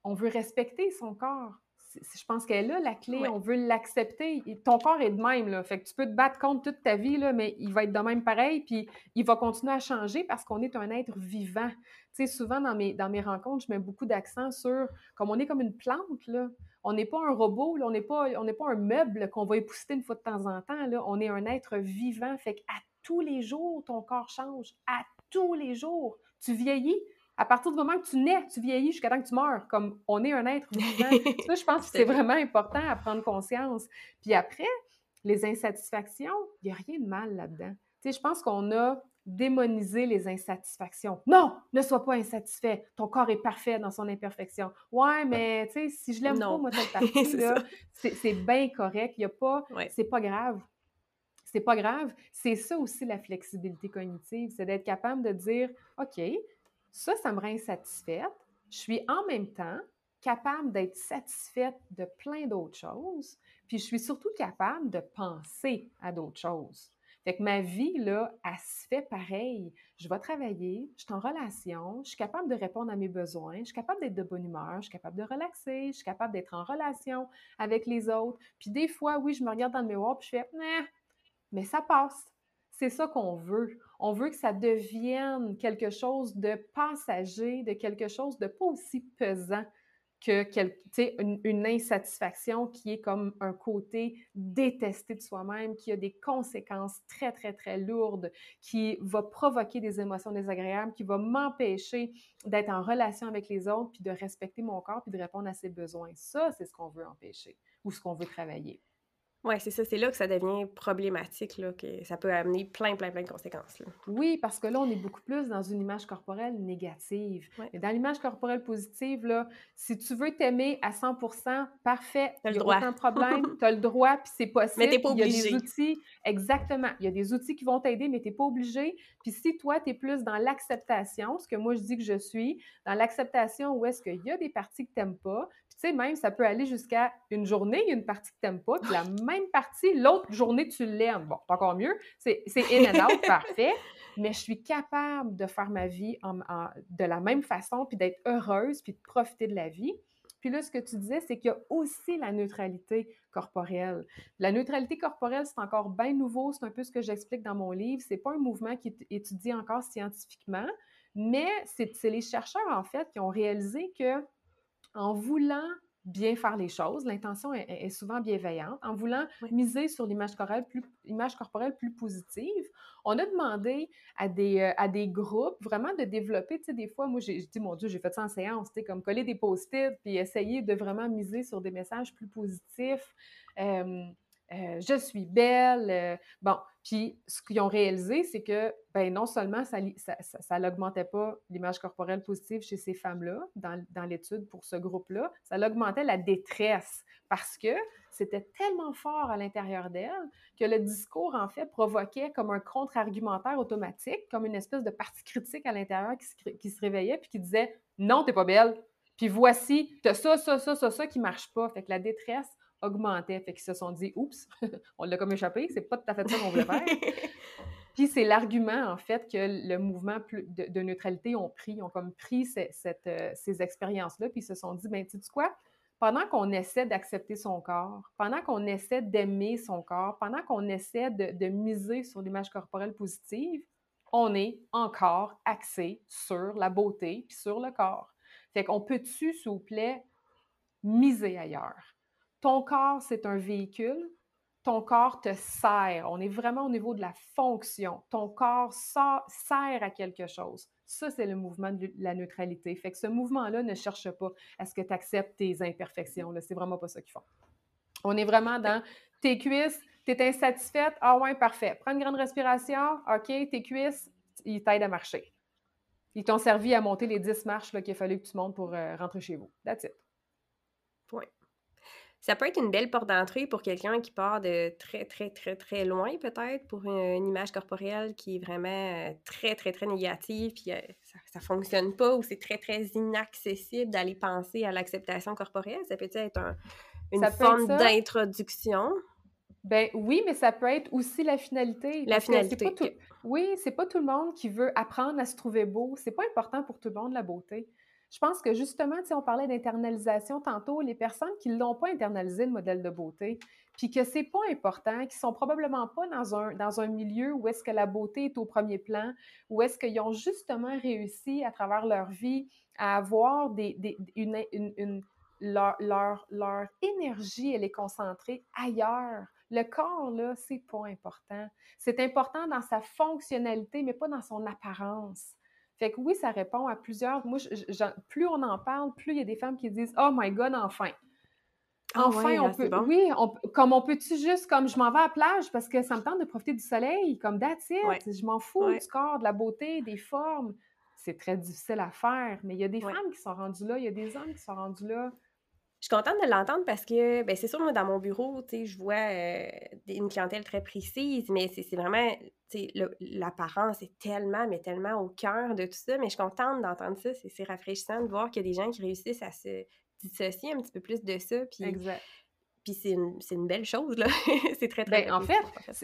on veut respecter son corps. Je pense qu'elle est là, la clé. On veut l'accepter. Ton corps est de même. Là. Fait que tu peux te battre contre toute ta vie, là, mais il va être de même pareil. Puis il va continuer à changer parce qu'on est un être vivant. Tu sais, souvent dans mes, dans mes rencontres, je mets beaucoup d'accent sur comme on est comme une plante. Là. On n'est pas un robot, là. on n'est pas, on pas un meuble qu'on va épousseter une fois de temps en temps. Là. On est un être vivant. Fait qu'à tous les jours, ton corps change. À tous les jours. Tu vieillis, à partir du moment que tu nais, tu vieillis jusqu'à temps que tu meurs, comme on est un être *laughs* vivant. ça, je pense que c'est vraiment important à prendre conscience. Puis après, les insatisfactions, il n'y a rien de mal là-dedans. Tu sais, je pense qu'on a démoniser les insatisfactions. Non, ne sois pas insatisfait. Ton corps est parfait dans son imperfection. Ouais, mais tu sais, si je l'aime pas, moi, cette *laughs* partie-là, c'est bien correct. Il y a pas, c'est pas grave. C'est pas grave. C'est ça aussi la flexibilité cognitive, c'est d'être capable de dire, OK, ça, ça me rend insatisfaite. Je suis en même temps capable d'être satisfaite de plein d'autres choses, puis je suis surtout capable de penser à d'autres choses. Fait que ma vie, là, elle se fait pareil. Je vais travailler, je suis en relation, je suis capable de répondre à mes besoins, je suis capable d'être de bonne humeur, je suis capable de relaxer, je suis capable d'être en relation avec les autres. Puis des fois, oui, je me regarde dans le miroir, puis je fais, mais ça passe. C'est ça qu'on veut. On veut que ça devienne quelque chose de passager, de quelque chose de pas aussi pesant que une, insatisfaction qui est comme un côté détesté de soi-même, qui a des conséquences très, très, très lourdes, qui va provoquer des émotions désagréables, qui va m'empêcher d'être en relation avec les autres, puis de respecter mon corps, puis de répondre à ses besoins. Ça, c'est ce qu'on veut empêcher ou ce qu'on veut travailler. Oui, c'est ça. C'est là que ça devient problématique, là, que ça peut amener plein, plein, plein de conséquences. Là. Oui, parce que là, on est beaucoup plus dans une image corporelle négative. Dans l'image corporelle positive, là, si tu veux t'aimer à 100% parfait, il n'y a aucun problème, *laughs* tu as le droit, puis c'est possible. Mais tu pas obligé. Il y a des outils, exactement. Il y a des outils qui vont t'aider, mais tu n'es pas obligé. Puis si toi, tu es plus dans l'acceptation, ce que moi je dis que je suis, dans l'acceptation où est-ce qu'il y a des parties que tu n'aimes pas, sais, même, ça peut aller jusqu'à une journée, une partie que tu n'aimes pas, puis la même partie, l'autre journée, tu l'aimes. Bon, encore mieux. C'est in and out, *laughs* parfait. Mais je suis capable de faire ma vie de la même façon, puis d'être heureuse, puis de profiter de la vie. Puis là, ce que tu disais, c'est qu'il y a aussi la neutralité corporelle. La neutralité corporelle, c'est encore bien nouveau. C'est un peu ce que j'explique dans mon livre. C'est pas un mouvement qui est étudié encore scientifiquement, mais c'est les chercheurs, en fait, qui ont réalisé que en voulant bien faire les choses, l'intention est, souvent bienveillante, en voulant miser sur l'image corporelle plus, image corporelle plus positive, on a demandé à des, euh, à des groupes vraiment de développer, tu sais, des fois, moi, j'ai dit, mon Dieu, j'ai fait ça en séance, tu sais, comme coller des post-it, puis essayer de vraiment miser sur des messages plus positifs. Euh, je suis belle. Euh, bon, puis ce qu'ils ont réalisé, c'est que ben, non seulement ça n'augmentait pas l'image corporelle positive chez ces femmes-là, dans, l'étude pour ce groupe-là, ça augmentait la détresse parce que c'était tellement fort à l'intérieur d'elle que le discours, en fait, provoquait comme un contre-argumentaire automatique, comme une espèce de partie critique à l'intérieur qui se, qui se réveillait puis qui disait Non, t'es pas belle. Puis voici, t'as ça, ça, ça, ça, ça qui marche pas. Fait que la détresse augmentait. Fait qu'ils se sont dit, oups, *laughs* on l'a comme échappé, c'est pas tout à fait ça qu'on voulait faire. *laughs* Puis c'est l'argument, en fait, que le mouvement de, neutralité ont pris, ont comme pris cette, euh, ces expériences-là, puis ils se sont dit, ben, tu sais quoi, pendant qu'on essaie d'accepter son corps, pendant qu'on essaie d'aimer son corps, pendant qu'on essaie de, de miser sur l'image corporelle positive, on est encore axé sur la beauté puis sur le corps. Fait qu'on peut-tu, s'il vous plaît, miser ailleurs? Ton corps, c'est un véhicule. Ton corps te sert. On est vraiment au niveau de la fonction. Ton corps sert à quelque chose. Ça, c'est le mouvement de la neutralité. Fait que ce mouvement-là ne cherche pas à ce que tu acceptes tes imperfections. C'est vraiment pas ça qu'ils font. On est vraiment dans tes cuisses, tu es insatisfaite. Ah ouais, parfait. Prends une grande respiration. OK, tes cuisses, ils t'aident à marcher. Ils t'ont servi à monter les 10 marches qu'il a fallu que tu montes pour euh, rentrer chez vous. That's it. Ça peut être une belle porte d'entrée pour quelqu'un qui part de très, très, très, très loin, peut-être, pour une, image corporelle qui est vraiment euh, très, très, très négative, puis euh, ça ne fonctionne pas, ou c'est très, très inaccessible d'aller penser à l'acceptation corporelle. Ça peut être une forme d'introduction? Ben oui, mais ça peut être aussi la finalité. La finalité. Oui, c'est pas tout le monde qui veut apprendre à se trouver beau. C'est pas important pour tout le monde, la beauté. Je pense que justement, si on parlait d'internalisation tantôt, les personnes qui l'ont pas internalisé, le modèle de beauté, puis que c'est pas important, qui sont probablement pas dans un, dans un milieu où est-ce que la beauté est au premier plan, où est-ce qu'ils ont justement réussi à travers leur vie à avoir des, une, une, leur, leur, leur, énergie, elle est concentrée ailleurs. Le corps, là, c'est pas important. C'est important dans sa fonctionnalité, mais pas dans son apparence. Fait que oui, ça répond à plusieurs. Moi, plus on en parle, plus il y a des femmes qui disent Oh my God, enfin! Ah Enfin, ouais, on ah, peut bon. oui, on comme on peut-tu juste comme je m'en vais à la plage parce que ça me tente de profiter du soleil, comme that's Ouais, je m'en fous ouais, du corps, de la beauté, des formes. C'est très difficile à faire, mais il y a des femmes qui sont rendues là, il y a des hommes qui sont rendus là. Je suis contente de l'entendre parce que, ben, c'est sûr, moi, dans mon bureau, tu sais, je vois euh, une clientèle très précise, mais c'est vraiment, l'apparence est tellement, mais tellement au cœur de tout ça. Mais je suis contente d'entendre ça. C'est rafraîchissant de voir qu'il y a des gens qui réussissent à se dissocier un petit peu plus de ça. Puis, Exact. Puis c'est une, c'est une belle chose, là. *laughs* c'est très, très, très en fait,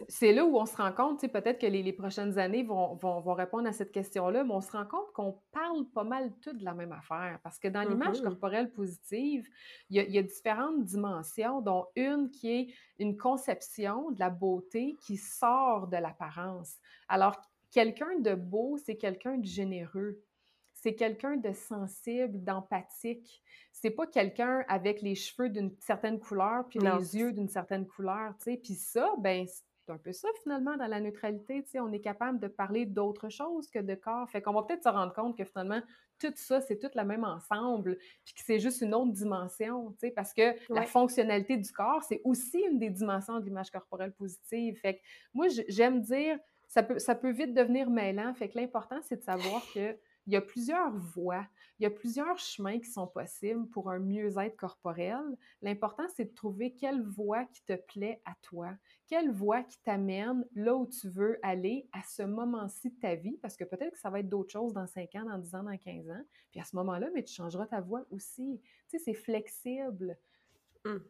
c'est là où on se rend compte, tu sais, peut-être que les, les prochaines années vont, vont, vont répondre à cette question-là, mais on se rend compte qu'on parle pas mal tout de la même affaire. Parce que dans l'image Mhm. corporelle positive, il y a, il y a différentes dimensions, dont une qui est une conception de la beauté qui sort de l'apparence. Alors, quelqu'un de beau, c'est quelqu'un de généreux. C'est quelqu'un de sensible, d'empathique. C'est pas quelqu'un avec les cheveux d'une certaine couleur puis Non, les yeux d'une certaine couleur, tu sais. Puis ça, ben c'est un peu ça finalement dans la neutralité, tu sais, on est capable de parler d'autre chose que de corps. Fait qu'on va peut-être se rendre compte que finalement tout ça, c'est tout le même ensemble, puis que c'est juste une autre dimension, tu sais, parce que la fonctionnalité du corps, c'est aussi une des dimensions de l'image corporelle positive. Fait que moi, j'aime dire, ça peut, ça peut vite devenir mêlant. Fait que l'important, c'est de savoir que il y a plusieurs voies, il y a plusieurs chemins qui sont possibles pour un mieux-être corporel. L'important, c'est de trouver quelle voie qui te plaît à toi, quelle voie qui t'amène là où tu veux aller à ce moment-ci de ta vie, parce que peut-être que ça va être d'autres choses dans 5 ans, dans 10 ans, dans 15 ans. Puis à ce moment-là, mais tu changeras ta voie aussi. Tu sais, c'est flexible. Hum.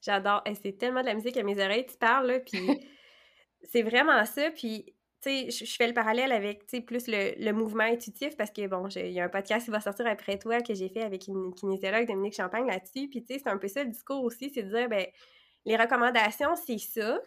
J'adore. C'est tellement de la musique à mes oreilles. Tu parles, là, puis *laughs* c'est vraiment ça. Puis, je, fais le parallèle avec, plus le, le mouvement intuitif parce que, bon, il y a un podcast qui va sortir après toi que j'ai fait avec une kinésiologue, Dominique Champagne, là-dessus. Puis, tu sais, c'est un peu ça le discours aussi, c'est de dire, ben, les recommandations, c'est ça.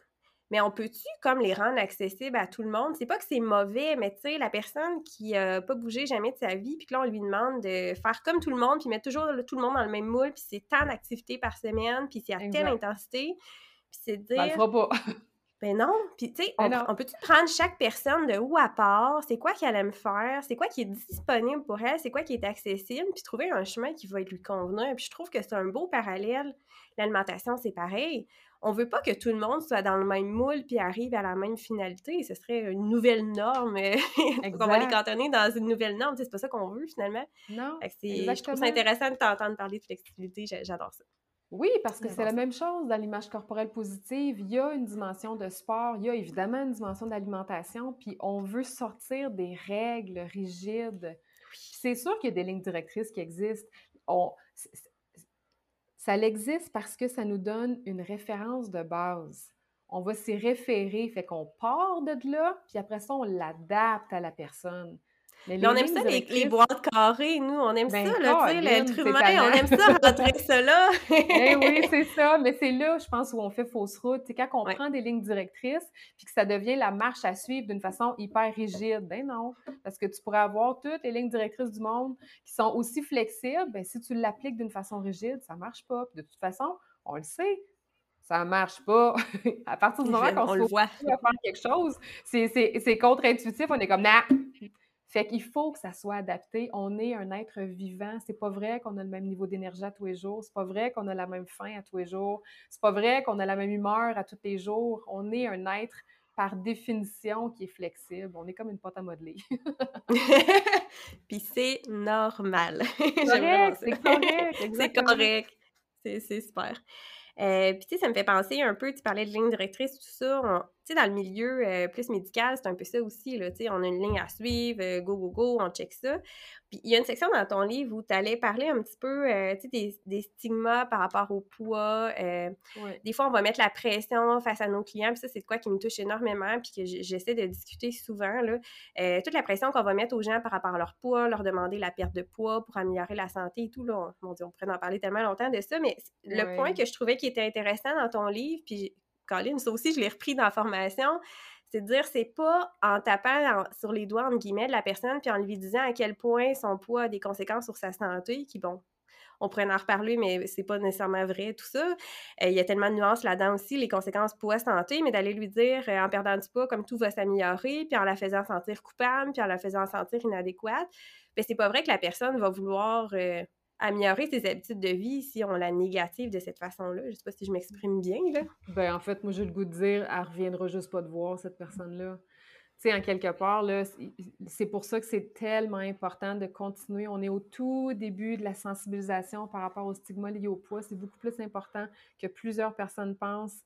Mais on peut-tu comme les rendre accessibles à tout le monde? C'est pas que c'est mauvais, mais tu sais, la personne qui a pas bougé jamais de sa vie, puis que là, on lui demande de faire comme tout le monde, puis mettre toujours tout le monde dans le même moule, puis c'est tant d'activités par semaine, puis c'est à telle intensité, puis c'est de Ben, le dire, fera pas. *laughs* ben non, puis tu sais, Ben on, peut-tu prendre chaque personne de où à part, c'est quoi qu'elle aime faire, c'est quoi qui est disponible pour elle, c'est quoi qui est accessible, puis trouver un chemin qui va lui convenir. Puis je trouve que c'est un beau parallèle. L'alimentation, c'est pareil. On veut pas que tout le monde soit dans le même moule puis arrive à la même finalité. Ce serait une nouvelle norme. *laughs* on va les cantonner dans une nouvelle norme. C'est pas ça qu'on veut finalement. Non, Fait que je trouve ça intéressant de t'entendre parler de flexibilité. J'a- J'adore ça. Oui, parce que c'est la même chose dans l'image corporelle positive. Il y a une dimension de sport, il y a évidemment une dimension d'alimentation, puis on veut sortir des règles rigides. C'est sûr qu'il y a des lignes directrices qui existent. On, ça existe parce que ça nous donne une référence de base. On va s'y référer, fait qu'on part de là, puis après ça, on l'adapte à la personne. Mais Mais on aime ça, les, les boîtes carrées, nous. On aime ben ça, là, tu sais, l'être humain. On aime ça, rentrer ça là. *laughs* Eh oui, *laughs* c'est ça, mais c'est là, je pense, où on fait fausse route. C'est quand on Ouais. prend des lignes directrices, puis que ça devient la marche à suivre d'une façon hyper rigide. Ben non, parce que tu pourrais avoir toutes les lignes directrices du monde qui sont aussi flexibles. Ben si tu l'appliques d'une façon rigide, ça marche pas. Puis de toute façon, on le sait, ça marche pas. *laughs* à partir du moment qu'on on se voit. faire quelque chose, c'est contre-intuitif. On est comme, nah! Fait qu'il faut que ça soit adapté. On est un être vivant. C'est pas vrai qu'on a le même niveau d'énergie à tous les jours. C'est pas vrai qu'on a la même faim à tous les jours. C'est pas vrai qu'on a la même humeur à tous les jours. On est un être par définition qui est flexible. On est comme une pâte à modeler. *laughs* Puis c'est normal. *laughs* C'est *laughs* correct, c'est correct, C'est correct. Super. Euh, puis tu sais, ça me fait penser un peu, tu parlais de ligne directrice, tout ça. on- sais, dans le milieu euh, plus médical, c'est un peu ça aussi, là. Tu sais, on a une ligne à suivre, euh, go, go, go, on check ça. Puis il y a une section dans ton livre où tu allais parler un petit peu, euh, tu sais, des, des stigmas par rapport au poids. Ouais. des fois, on va mettre la pression face à nos clients, puis ça, c'est de quoi qui me touche énormément, puis que j'essaie de discuter souvent, là. Toute la pression qu'on va mettre aux gens par rapport à leur poids, leur demander la perte de poids pour améliorer la santé et tout, là, on, mon Dieu, on pourrait en parler tellement longtemps de ça, mais le Ouais. point que je trouvais qui était intéressant dans ton livre, puis Colin, ça aussi, je l'ai repris dans la formation, c'est de dire, c'est pas en tapant sur les doigts, entre guillemets, de la personne, puis en lui disant à quel point son poids a des conséquences sur sa santé, qui, bon, on pourrait en reparler, mais c'est pas nécessairement vrai, tout ça. Euh, il y a tellement de nuances là-dedans aussi, les conséquences poids-santé, mais d'aller lui dire, euh, en perdant du poids, comme tout va s'améliorer, puis en la faisant sentir coupable, puis en la faisant sentir inadéquate, ben c'est pas vrai que la personne va vouloir euh, améliorer ses habitudes de vie si on la négative de cette façon-là? Je sais pas si je m'exprime bien, là. Ben, en fait, moi, j'ai le goût de dire, elle reviendra juste pas te voir, cette personne-là. Tu sais, en quelque part, c'est pour ça que c'est tellement important de continuer. On est au tout début de la sensibilisation par rapport au stigma lié au poids. C'est beaucoup plus important que plusieurs personnes pensent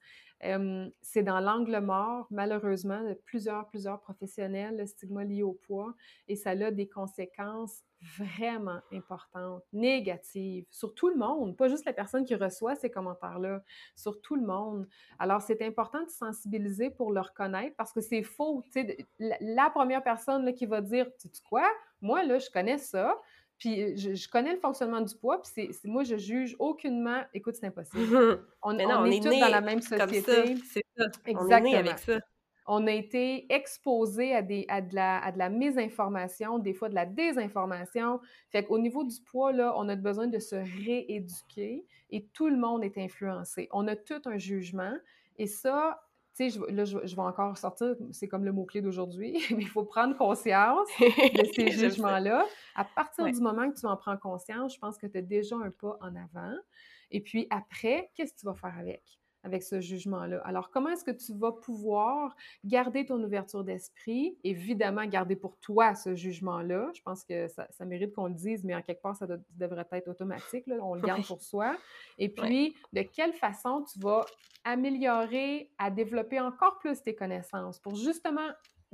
c'est dans l'angle mort, malheureusement, de plusieurs, plusieurs professionnels, le stigma lié au poids, et ça a des conséquences vraiment importantes, négatives, sur tout le monde, pas juste la personne qui reçoit ces commentaires-là, sur tout le monde. Alors, c'est important de sensibiliser pour le reconnaître parce que c'est faux. La, la première personne là, qui va dire, tu sais quoi, moi, là, je connais ça, puis je, connais le fonctionnement du poids, puis c'est, moi, je juge aucunement. Écoute, c'est impossible. *laughs* On, est, tous dans la même société. C'est ça. Exactement. On est avec ça. On a été exposé à, des, à, de la, à de la mésinformation, des fois de la désinformation. Fait qu'au niveau du poids, là, on a besoin de se rééduquer et tout le monde est influencé. On a tout un jugement. Et ça, tu sais, là, je, vais encore sortir, c'est comme le mot-clé d'aujourd'hui, *laughs* mais il faut prendre conscience de *laughs* ces jugements-là. À partir du moment que tu en prends conscience, je pense que tu as déjà un pas en avant. Et puis après, qu'est-ce que tu vas faire avec? Avec ce jugement-là. Alors, comment est-ce que tu vas pouvoir garder ton ouverture d'esprit? Évidemment, garder pour toi ce jugement-là. Je pense que ça, mérite qu'on le dise, mais en quelque part, ça devrait être automatique. On le garde pour soi. Et puis, de quelle façon tu vas améliorer, à développer encore plus tes connaissances pour justement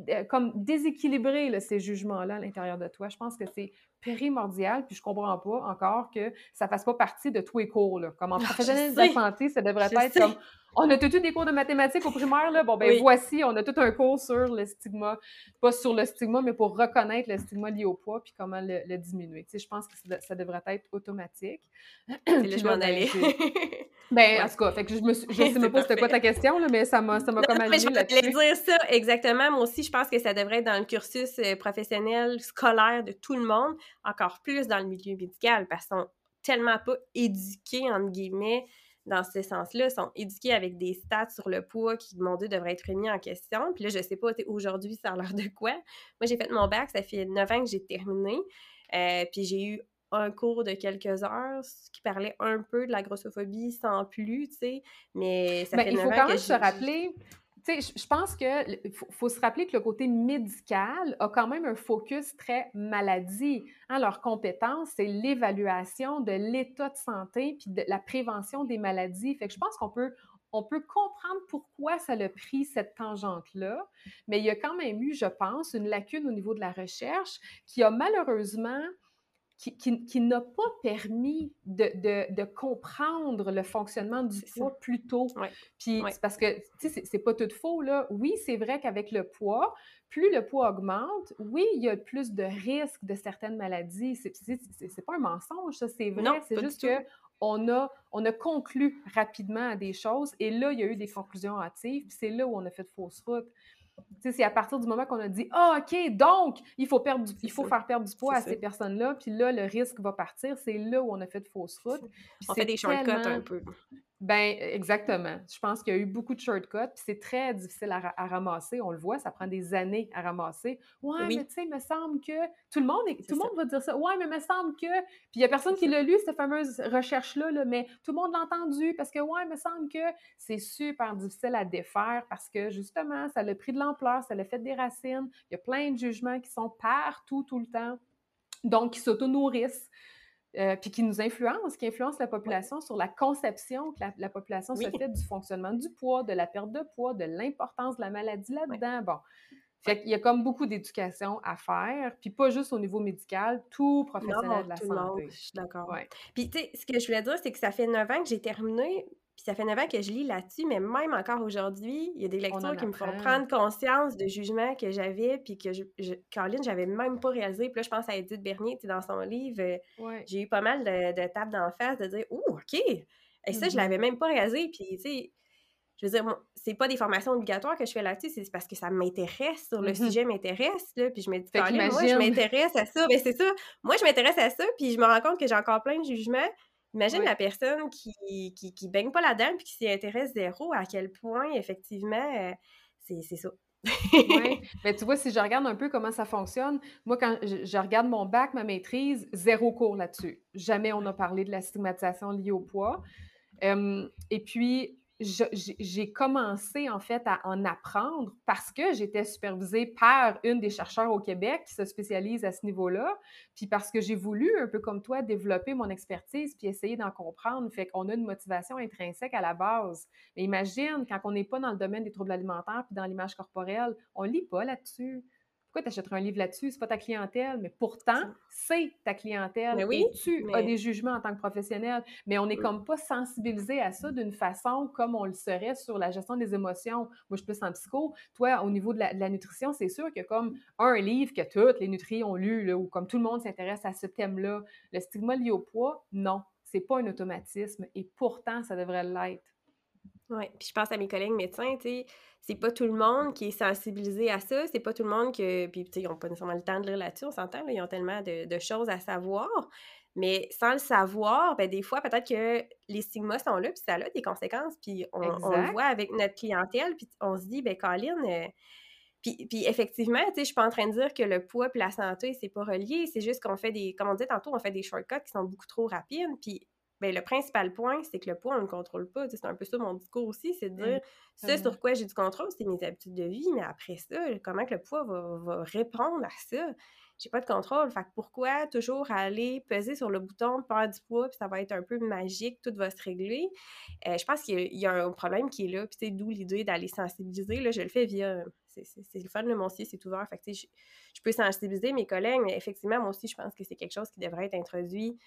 euh, comme déséquilibrer ces jugements-là à l'intérieur de toi? Je pense que c'est primordial, puis je comprends pas encore que ça fasse pas partie de tous les cours. Là. Comme en *laughs* professionnel de la santé, ça devrait être comme on a tout eu des cours de mathématiques au primaire, là. Bon, ben voici, on a tout un cours sur le stigma, pas sur le stigma, mais pour reconnaître le stigma lié au poids puis comment le, diminuer. Tu sais, je pense que ça, devrait être automatique. *clears throat* Là, je m'en ben, allais. *laughs* ben, en tout cas, fait que je me je *laughs* sais même pas c'était quoi ta question, là, mais ça m'a, ça m'a comme allumé là-dessus. Je dire ça, exactement. Moi aussi, je pense que ça devrait être dans le cursus euh, professionnel, scolaire de tout le monde encore plus dans le milieu médical parce sont tellement pas éduqués, entre guillemets, dans ce sens-là. Sont éduqués avec des stats sur le poids qui, mon Dieu, devraient être remis en question. Puis là, je sais pas, aujourd'hui, ça a l'air de quoi. Moi, j'ai fait mon bac, ça fait neuf ans que j'ai terminé. Euh, puis j'ai eu un cours de quelques heures qui parlait un peu de la grossophobie sans plus, tu sais, mais ça ben, fait il faut quand même se rappeler je pense qu'il faut, se rappeler que le côté médical a quand même un focus très maladie. Hein, leur compétence, c'est l'évaluation de l'état de santé puis de la prévention des maladies. Fait que je pense qu'on peut, on peut comprendre pourquoi ça a pris cette tangente-là, mais il y a quand même eu, je pense, une lacune au niveau de la recherche qui a malheureusement qui, n'a pas permis de, comprendre le fonctionnement du poids plus tôt. Puis parce que, tu sais, c'est pas tout faux, là. Oui, c'est vrai qu'avec le poids, plus le poids augmente, oui, il y a plus de risques de certaines maladies. C'est pas un mensonge, ça, c'est vrai. C'est juste que on a, on a conclu rapidement à des choses et là, il y a eu des conclusions hâtives, puis c'est là où on a fait de fausses routes c'est à partir du moment qu'on a dit Ah, OK, donc, il faut, perdre il faut faire perdre du poids à ces personnes-là, puis là, le risque va partir. C'est là où on a fait de fausses routes. On fait des shortcuts un peu. Ben, exactement. Je pense qu'il y a eu beaucoup de shortcuts, puis c'est très difficile à, ramasser. On le voit, ça prend des années à ramasser. Ouais, mais tu sais, il me semble que. Tout le monde, tout le monde va dire ça. Ouais, mais il me semble que. Puis il n'y a personne qui l'a lu, cette fameuse recherche-là, là, mais tout le monde l'a entendu parce que, ouais, il me semble que c'est super difficile à défaire parce que, justement, ça a pris de l'ampleur, ça a fait des racines. Il y a plein de jugements qui sont partout, tout le temps. Donc, qui s'auto-nourrissent. Euh, puis qui nous influence, qui influence la population sur la conception que la, population se fait du fonctionnement du poids, de la perte de poids, de l'importance de la maladie là-dedans. Bon. Fait qu'il y a comme beaucoup d'éducation à faire, puis pas juste au niveau médical, tout professionnel de la santé. je suis d'accord. Puis, tu sais, ce que je voulais dire, c'est que ça fait neuf ans que j'ai terminé, puis ça fait neuf ans que je lis là-dessus, mais même encore aujourd'hui, il y a des lectures qui me font prendre conscience de jugements que j'avais, puis que je, je, Caroline, j'avais même pas réalisé. Puis là, je pense à Edith Bernier, tu dans son livre, euh, j'ai eu pas mal de, de tapes d'en face de dire « Oh, OK! » Et ça, je mm-hmm. l'avais même pas réalisé. Puis, tu sais, je veux dire, c'est pas des formations obligatoires que je fais là-dessus, c'est parce que ça m'intéresse, sur le mm-hmm. sujet m'intéresse, là, puis je me dis, moi, je m'intéresse à ça, ben c'est ça, moi, je m'intéresse à ça, puis je me rends compte que j'ai encore plein de jugements, Imagine la personne qui, qui, qui baigne pas là-dedans puis qui s'y intéresse zéro, à quel point, effectivement, euh, c'est ça. Oui, *laughs* mais tu vois, si je regarde un peu comment ça fonctionne, moi, quand je, regarde mon bac, ma maîtrise, zéro cours là-dessus. Jamais on a parlé de la stigmatisation liée au poids. et puis, j'ai commencé en fait à en apprendre parce que j'étais supervisée par une des chercheurs au Québec qui se spécialise à ce niveau-là, puis parce que j'ai voulu, un peu comme toi, développer mon expertise puis essayer d'en comprendre. Fait qu'on a une motivation intrinsèque à la base. Mais imagine, quand on n'est pas dans le domaine des troubles alimentaires puis dans l'image corporelle, on lit pas là-dessus. Pourquoi tu achèterais un livre là-dessus? C'est pas ta clientèle, mais pourtant, c'est ta clientèle. Mais oui, et tu as des jugements en tant que professionnel. Mais on n'est comme pas sensibilisé à ça d'une façon comme on le serait sur la gestion des émotions. Moi, je suis plus en psycho. Toi, au niveau de la, nutrition, c'est sûr que comme un livre que toutes les nutris ont lu, ou comme tout le monde s'intéresse à ce thème-là, le stigma lié au poids, non, c'est pas un automatisme. Et pourtant, ça devrait l'être. Oui, puis je pense à mes collègues médecins, tu sais, c'est pas tout le monde qui est sensibilisé à ça, c'est pas tout le monde que, puis tu sais, ils n'ont pas nécessairement le temps de lire là-dessus, on s'entend, ils ont tellement de, choses à savoir, mais sans le savoir, ben des fois, peut-être que les stigmas sont là, puis ça a des conséquences, puis on, le voit avec notre clientèle, puis on se dit, ben Colin, euh, puis, puis, effectivement, tu sais, je suis pas en train de dire que le poids puis la santé, c'est pas relié, c'est juste qu'on fait des, comme on dit tantôt, on fait des shortcuts qui sont beaucoup trop rapides, puis Bien, le principal point, c'est que le poids, on ne le contrôle pas. C'est un peu ça mon discours aussi, c'est de dire ça sur quoi j'ai du contrôle, c'est mes habitudes de vie, mais après ça, comment que le poids va, répondre à ça? J'ai pas de contrôle. Fait que pourquoi toujours aller peser sur le bouton, perdre du poids, puis ça va être un peu magique, tout va se régler? Euh, je pense qu'il y, a un problème qui est là, puis c'est d'où l'idée d'aller sensibiliser. Là, je le fais via. C'est le fun, de mon site c'est ouvert. Fait que, je, je peux sensibiliser mes collègues, mais effectivement, moi aussi, je pense que c'est quelque chose qui devrait être introduit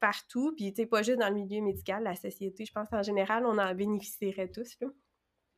partout, puis tu pas juste dans le milieu médical, la société, je pense qu'en général, on en bénéficierait tous, là.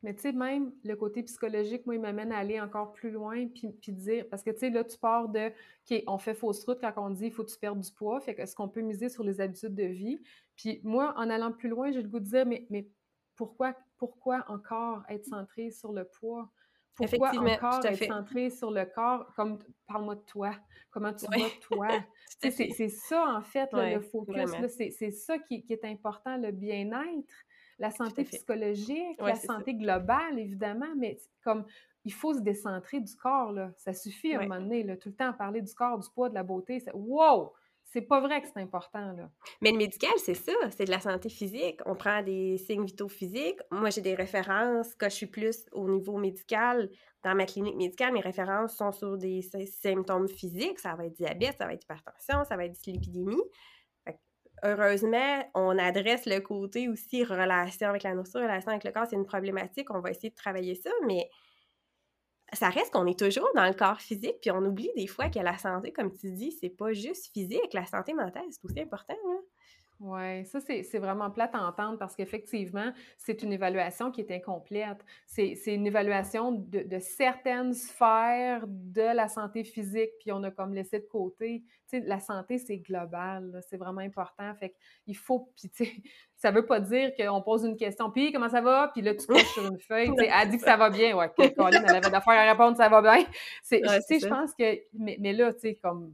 Mais tu sais, même le côté psychologique, moi, il m'amène à aller encore plus loin, puis, puis dire, parce que tu sais, là, tu pars de, OK, on fait fausse route quand on dit, il faut que tu perdes du poids, fait que est-ce qu'on peut miser sur les habitudes de vie? Puis moi, en allant plus loin, j'ai le goût de dire, mais, mais pourquoi, pourquoi encore être centré sur le poids? Pourquoi encore être centré sur le corps? Comme, parle-moi de toi. Comment tu vois toi? *laughs* c'est ça, en fait, le focus. C'est ça qui, est important, le bien-être, la santé psychologique, la santé globale, évidemment, mais comme il faut se décentrer du corps. Là. Ça suffit à un moment donné, là, tout le temps à parler du corps, du poids, de la beauté. Wow! C'est pas vrai que c'est important, là. Mais le médical, c'est ça, c'est de la santé physique. On prend des signes vitaux physiques. Moi, j'ai des références. Quand je suis plus au niveau médical, dans ma clinique médicale, mes références sont sur des symptômes physiques. Ça va être diabète, ça va être hypertension, ça va être dyslipidémie. Heureusement, on adresse le côté aussi relation avec la nourriture, relation avec le corps. C'est une problématique. On va essayer de travailler ça, mais ça reste qu'on est toujours dans le corps physique, puis on oublie des fois que la santé, comme tu dis, c'est pas juste physique. La santé mentale, c'est aussi important. Là. Oui, ça, c'est vraiment plate à entendre parce qu'effectivement, c'est une évaluation qui est incomplète. C'est une évaluation de, certaines sphères de la santé physique, puis on a comme laissé de côté. Tu sais, la santé, c'est global, c'est vraiment important. Fait qu'il faut, *laughs* puis tu sais, ça veut pas dire qu'on pose une question, puis comment ça va? Puis là, tu coches sur une feuille, tu sais, elle dit que ça va bien. Ouais, Colin, elle avait d'affaires à répondre, ça va bien. Tu sais, je pense que, mais, mais là, tu sais, comme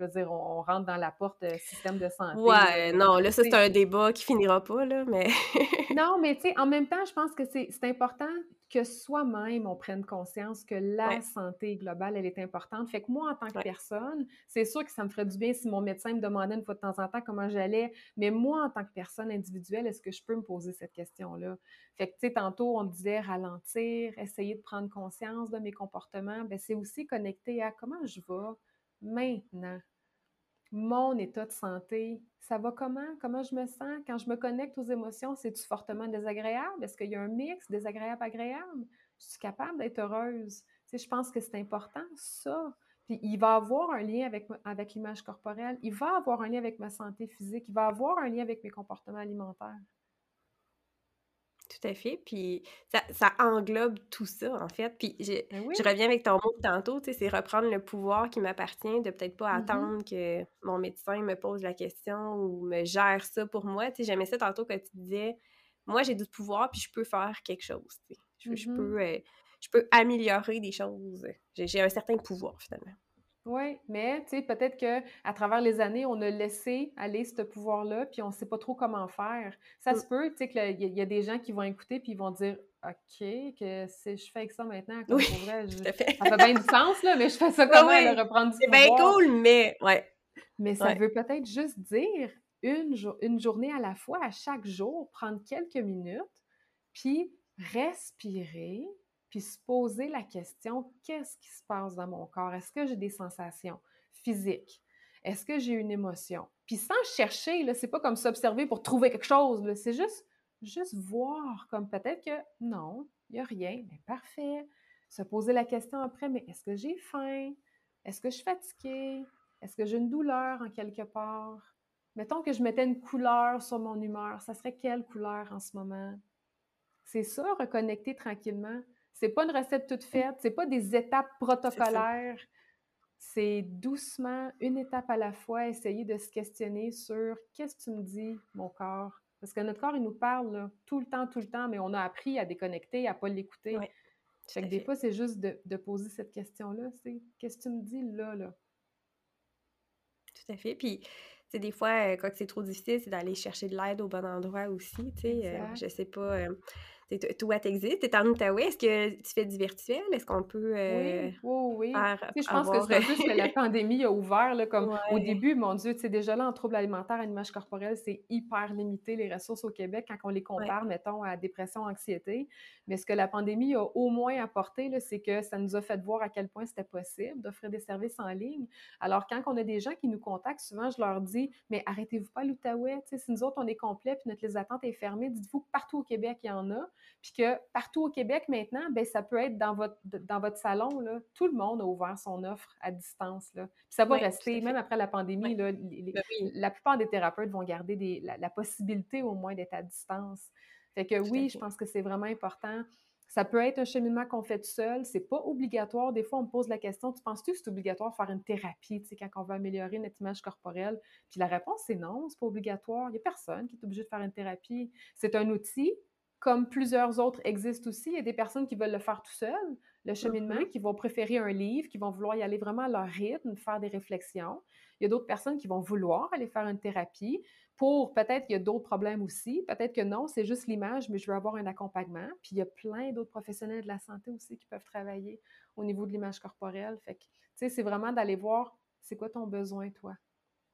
je veux dire, on, rentre dans la porte euh, système de santé. Ouais, non, là, ça, c'est un débat qui finira pas, là, mais... *laughs* non, mais tu sais, en même temps, je pense que c'est important que soi-même, on prenne conscience que la santé globale, elle est importante. Fait que moi, en tant que personne, c'est sûr que ça me ferait du bien si mon médecin me demandait une fois de temps en temps comment j'allais, mais moi, en tant que personne individuelle, est-ce que je peux me poser cette question-là? Fait que, tu sais, tantôt, on disait ralentir, essayer de prendre conscience de mes comportements, bien, c'est aussi connecté à comment je vais, maintenant. Mon état de santé, ça va comment? Comment je me sens? Quand je me connecte aux émotions, c'est-tu fortement désagréable? Est-ce qu'il y a un mix désagréable-agréable? Je suis capable d'être heureuse? Je pense que c'est important, ça. Puis il va avoir un lien avec, avec l'image corporelle, il va avoir un lien avec ma santé physique, il va avoir un lien avec mes comportements alimentaires. Tout à fait. Puis ça, englobe tout ça, en fait. Puis je, ben reviens avec ton mot tantôt, tu sais, c'est reprendre le pouvoir qui m'appartient, de peut-être pas mm-hmm. attendre que mon médecin me pose la question ou me gère ça pour moi. Tu sais, j'aimais ça tantôt que tu disais, moi, j'ai du pouvoir, puis je peux faire quelque chose. Tu sais. je, peux, euh, je peux améliorer des choses. J'ai un certain pouvoir, finalement. Oui, mais tu sais, peut-être qu'à travers les années, on a laissé aller ce pouvoir-là, puis on ne sait pas trop comment faire. Ça se peut, tu sais, qu'il y, a- y a des gens qui vont écouter, puis ils vont dire OK, que si je fais avec ça maintenant, comme Oui, pour vrai, je- tout à fait. ça fait bien du sens, là, mais je fais ça *laughs* comment, oui, là, reprendre du c'est bien cool, mais ouais, Mais ça ouais, veut peut-être juste dire une, jour- une journée à la fois, à chaque jour, prendre quelques minutes, puis respirer, puis se poser la question, qu'est-ce qui se passe dans mon corps? Est-ce que j'ai des sensations physiques? Est-ce que j'ai une émotion? Puis sans chercher, là, c'est pas comme s'observer pour trouver quelque chose, c'est juste, juste voir comme peut-être que non, il n'y a rien, mais parfait. Se poser la question après, mais est-ce que j'ai faim? Est-ce que je suis fatiguée? Est-ce que j'ai une douleur en quelque part? Mettons que je mettais une couleur sur mon humeur, ça serait quelle couleur en ce moment? C'est ça, reconnecter tranquillement. C'est pas une recette toute faite, c'est pas des étapes protocolaires. C'est doucement, une étape à la fois, essayer de se questionner sur qu'est-ce que tu me dis, mon corps? Parce que notre corps, il nous parle là, tout le temps, tout le temps, mais on a appris à déconnecter, à pas l'écouter. Tout Fait que des fait. fois, c'est juste de, de poser cette question-là, c'est qu'est-ce que tu me dis là, là? Tout à fait. Puis, tu sais, des fois, euh, quand c'est trop difficile, c'est d'aller chercher de l'aide au bon endroit aussi. Tu sais, euh, je sais pas, euh, toi, t'existes, t'es en Outaouais. Est-ce que tu fais du virtuel? Est-ce qu'on peut euh, Oui, oui, oui. faire, je pense que c'est un peu ce que la *laughs* pandémie a ouvert, là, comme au début, mon Dieu, tu sais, déjà là, en troubles alimentaires, en image corporelle, c'est hyper limité les ressources au Québec quand on les ouais, compare, mettons, à dépression, anxiété. Mais ce que la pandémie a au moins apporté, c'est que ça nous a fait voir à quel point c'était possible d'offrir des services en ligne. Alors, quand on a des gens qui nous contactent, souvent, je leur dis, mais arrêtez-vous pas à l'Outaouais, tu sais, si nous autres, on est complet, puis notre liste d'attente est fermée, dites-vous que partout au Québec, il y en a, puis que partout au Québec, maintenant, ben, ça peut être dans votre, dans votre salon, là. Tout le monde a ouvert son offre à distance, là. Puis ça va rester, même après la pandémie, là, les- ben oui, la plupart des thérapeutes vont garder des- la, la possibilité au moins d'être à distance. Fait que tout oui, je pense que c'est vraiment important. Ça peut être un cheminement qu'on fait tout seul, c'est pas obligatoire. Des fois, on me pose la question, tu penses-tu que c'est obligatoire de faire une thérapie, quand on veut améliorer notre image corporelle? Puis la réponse, c'est non, c'est pas obligatoire. Il y a personne qui est obligé de faire une thérapie. C'est un outil, comme plusieurs autres existent aussi. Il y a des personnes qui veulent le faire tout seul, le cheminement, Mhm. qui vont préférer un livre, qui vont vouloir y aller vraiment à leur rythme, faire des réflexions. Il y a d'autres personnes qui vont vouloir aller faire une thérapie pour peut-être qu'il y a d'autres problèmes aussi. Peut-être que non, c'est juste l'image, mais je veux avoir un accompagnement. Puis il y a plein d'autres professionnels de la santé aussi qui peuvent travailler au niveau de l'image corporelle. Fait que, tu sais, c'est vraiment d'aller voir c'est quoi ton besoin, toi?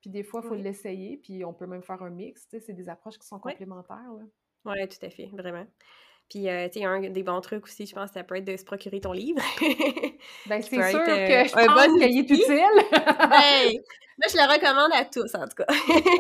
Puis des fois, il faut Oui, l'essayer, puis on peut même faire un mix. Tu sais, c'est des approches qui sont oui, complémentaires. Là. Ouais, tout à fait, vraiment. Puis, euh, tu sais, un des bons trucs aussi, je pense, ça peut être de se procurer ton livre, *laughs* Ben, c'est sûr être que euh, je un pense bon qu'il est utile. *laughs* Ben, *laughs* moi, je le recommande à tous, en tout cas.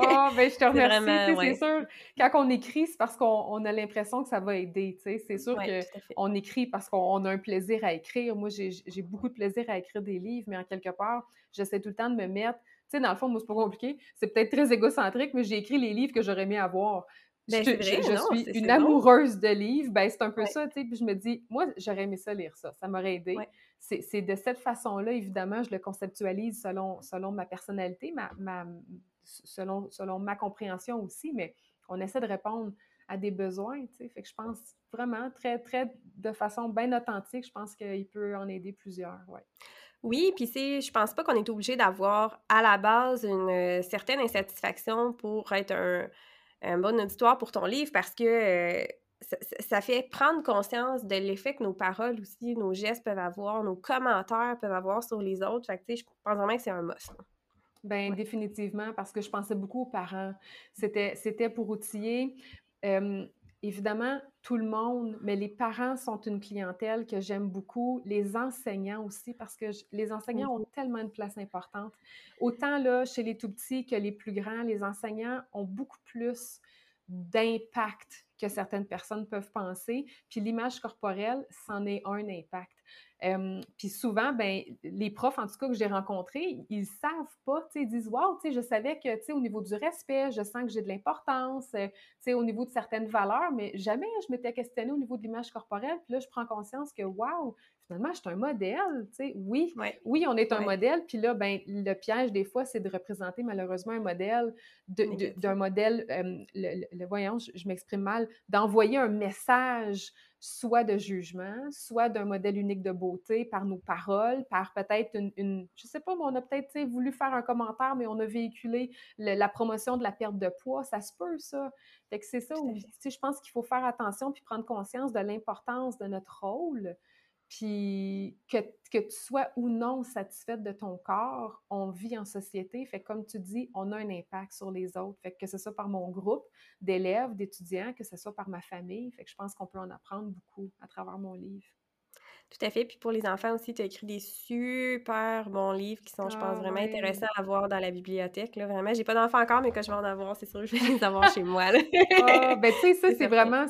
Ah, ben, je te remercie. C'est ouais. sûr, quand on écrit, c'est parce qu'on on a l'impression que ça va aider. tu sais. C'est sûr Ouais, qu'on écrit parce qu'on a un plaisir à écrire. Moi, j'ai j'ai beaucoup de plaisir à écrire des livres, mais en quelque part, j'essaie tout le temps de me mettre. Tu sais, dans le fond, moi, c'est pas compliqué. C'est peut-être très égocentrique, mais j'ai écrit les livres que j'aurais aimé avoir. Je, Ben, je- vrai, je non, suis une bon. amoureuse de livres. Ben, c'est un peu Ouais, ça, tu sais. Puis je me dis, moi, j'aurais aimé ça lire ça. Ça m'aurait aidé. ouais, C'est de cette façon-là, évidemment, je le conceptualise selon, selon ma personnalité, ma, ma- selon, selon ma compréhension aussi, mais on essaie de répondre à des besoins, tu sais. Fait que je pense vraiment très, très, de façon bien authentique, je pense qu'il peut en aider plusieurs, ouais. Oui, puis c'est, je pense pas qu'on est obligé d'avoir à la base une euh, certaine insatisfaction pour être un, un bon auditoire pour ton livre parce que euh, ça, fait prendre conscience de l'effet que nos paroles aussi, nos gestes peuvent avoir, nos commentaires peuvent avoir sur les autres. Fait que, tu sais, je pense vraiment que c'est un must. Ben Ouais. définitivement, parce que je pensais beaucoup aux parents. C'était, c'était pour outiller. euh, évidemment, tout le monde, mais les parents sont une clientèle que j'aime beaucoup. Les enseignants aussi, parce que je- les enseignants ont Mhm. tellement une place importante. Autant là, chez les tout petits que les plus grands, les enseignants ont beaucoup plus d'impact que certaines personnes peuvent penser. Puis l'image corporelle, c'en est un impact. Euh, puis souvent, ben, les profs, en tout cas, que j'ai rencontrés, ils savent pas, tu sais, ils disent, wow, tu sais, je savais que, tu sais, au niveau du respect, je sens que j'ai de l'importance, euh, tu sais, au niveau de certaines valeurs, mais jamais je m'étais questionnée au niveau de l'image corporelle. Puis là, je prends conscience que, wow, finalement, je suis un modèle, tu sais. Oui, Ouais, oui, on est un ouais, modèle. Puis là, ben, le piège, des fois, c'est de représenter malheureusement un modèle, de- de- négatif. d'un modèle, euh, le, le- le- voyons, je, je m'exprime mal, d'envoyer un message soit de jugement, soit d'un modèle unique de beauté par nos paroles, par peut-être une, une, je sais pas, mais on a peut-être voulu faire un commentaire, mais on a véhiculé la promotion de la perte de poids. Ça se peut, ça. Fait que c'est ça où, je pense qu'il faut faire attention puis prendre conscience de l'importance de notre rôle. Puis que, tu sois ou non satisfaite de ton corps, on vit en société. Fait comme tu dis, on a un impact sur les autres. Fait que ce soit par mon groupe d'élèves, d'étudiants, que ce soit par ma famille. Fait que je pense qu'on peut en apprendre beaucoup à travers mon livre. Tout à fait. Puis pour les enfants aussi, tu as écrit des super bons livres qui sont, je pense, ah vraiment intéressants à voir dans la bibliothèque. Là. Vraiment, j'ai pas d'enfants encore, mais quand je vais en avoir, c'est sûr que je vais les avoir chez moi. Ah, ben tu sais, *laughs* ça, c'est vraiment...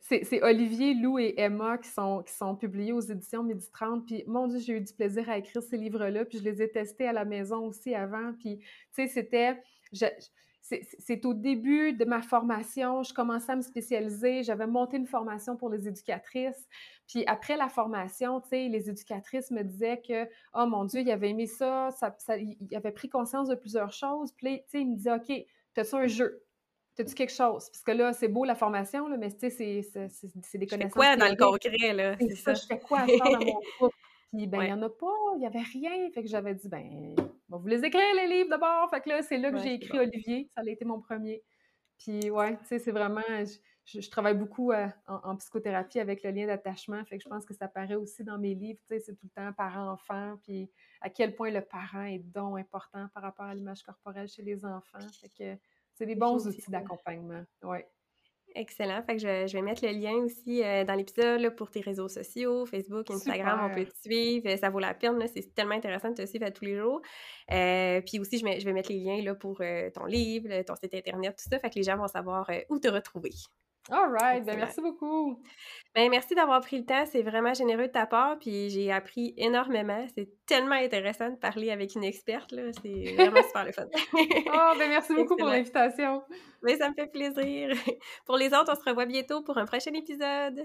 C'est Olivier, Lou et Emma qui sont, qui sont publiés aux éditions Midi 30. Puis, mon Dieu, j'ai eu du plaisir à écrire ces livres-là. Puis je les ai testés à la maison aussi avant. Puis, tu sais, c'était c'est au début de ma formation, je commençais à me spécialiser, j'avais monté une formation pour les éducatrices. Puis après la formation, tu sais, les éducatrices me disaient que, oh mon Dieu, il avait aimé ça, ça, il avait pris conscience de plusieurs choses. Puis, tu sais, il me disait, OK, as-tu un jeu? As-tu quelque chose? Parce que là, c'est beau la formation, là, mais tu sais, c'est des connaissances. Je quoi dans le concret, là? C'est ça, je fais quoi à dans mon *laughs* groupe? Puis, ben, il n'y en a pas, il n'y avait rien. Fait que j'avais dit, ben, on va vous les écrire, les livres d'abord. Fait que là, c'est là que j'ai écrit Olivier. Ça a été mon premier. Puis, ouais, tu sais, c'est vraiment. Je, travaille beaucoup euh, en, psychothérapie avec le lien d'attachement. Fait que je pense que ça paraît aussi dans mes livres. Tu sais, c'est tout le temps parent-enfant. Puis, à quel point le parent est donc important par rapport à l'image corporelle chez les enfants. Fait que c'est des bons outils d'accompagnement. Ouais. Excellent. Fait que je, vais mettre le lien aussi euh, dans l'épisode pour tes réseaux sociaux, Facebook, Instagram, on peut te suivre. Ça vaut la peine. C'est tellement intéressant de te suivre à tous les jours. Euh, puis aussi, je, je, vais mettre les liens là, pour euh, ton livre, ton site Internet, tout ça. Fait que les gens vont savoir où te retrouver. All right. Ben, merci beaucoup. Ben, merci d'avoir pris le temps. C'est vraiment généreux de ta part. Puis j'ai appris énormément. C'est tellement intéressant de parler avec une experte. C'est vraiment super le fun. oh, *laughs* ben merci beaucoup pour l'invitation. Ben, ça me fait plaisir. *laughs* Pour les autres, on se revoit bientôt pour un prochain épisode.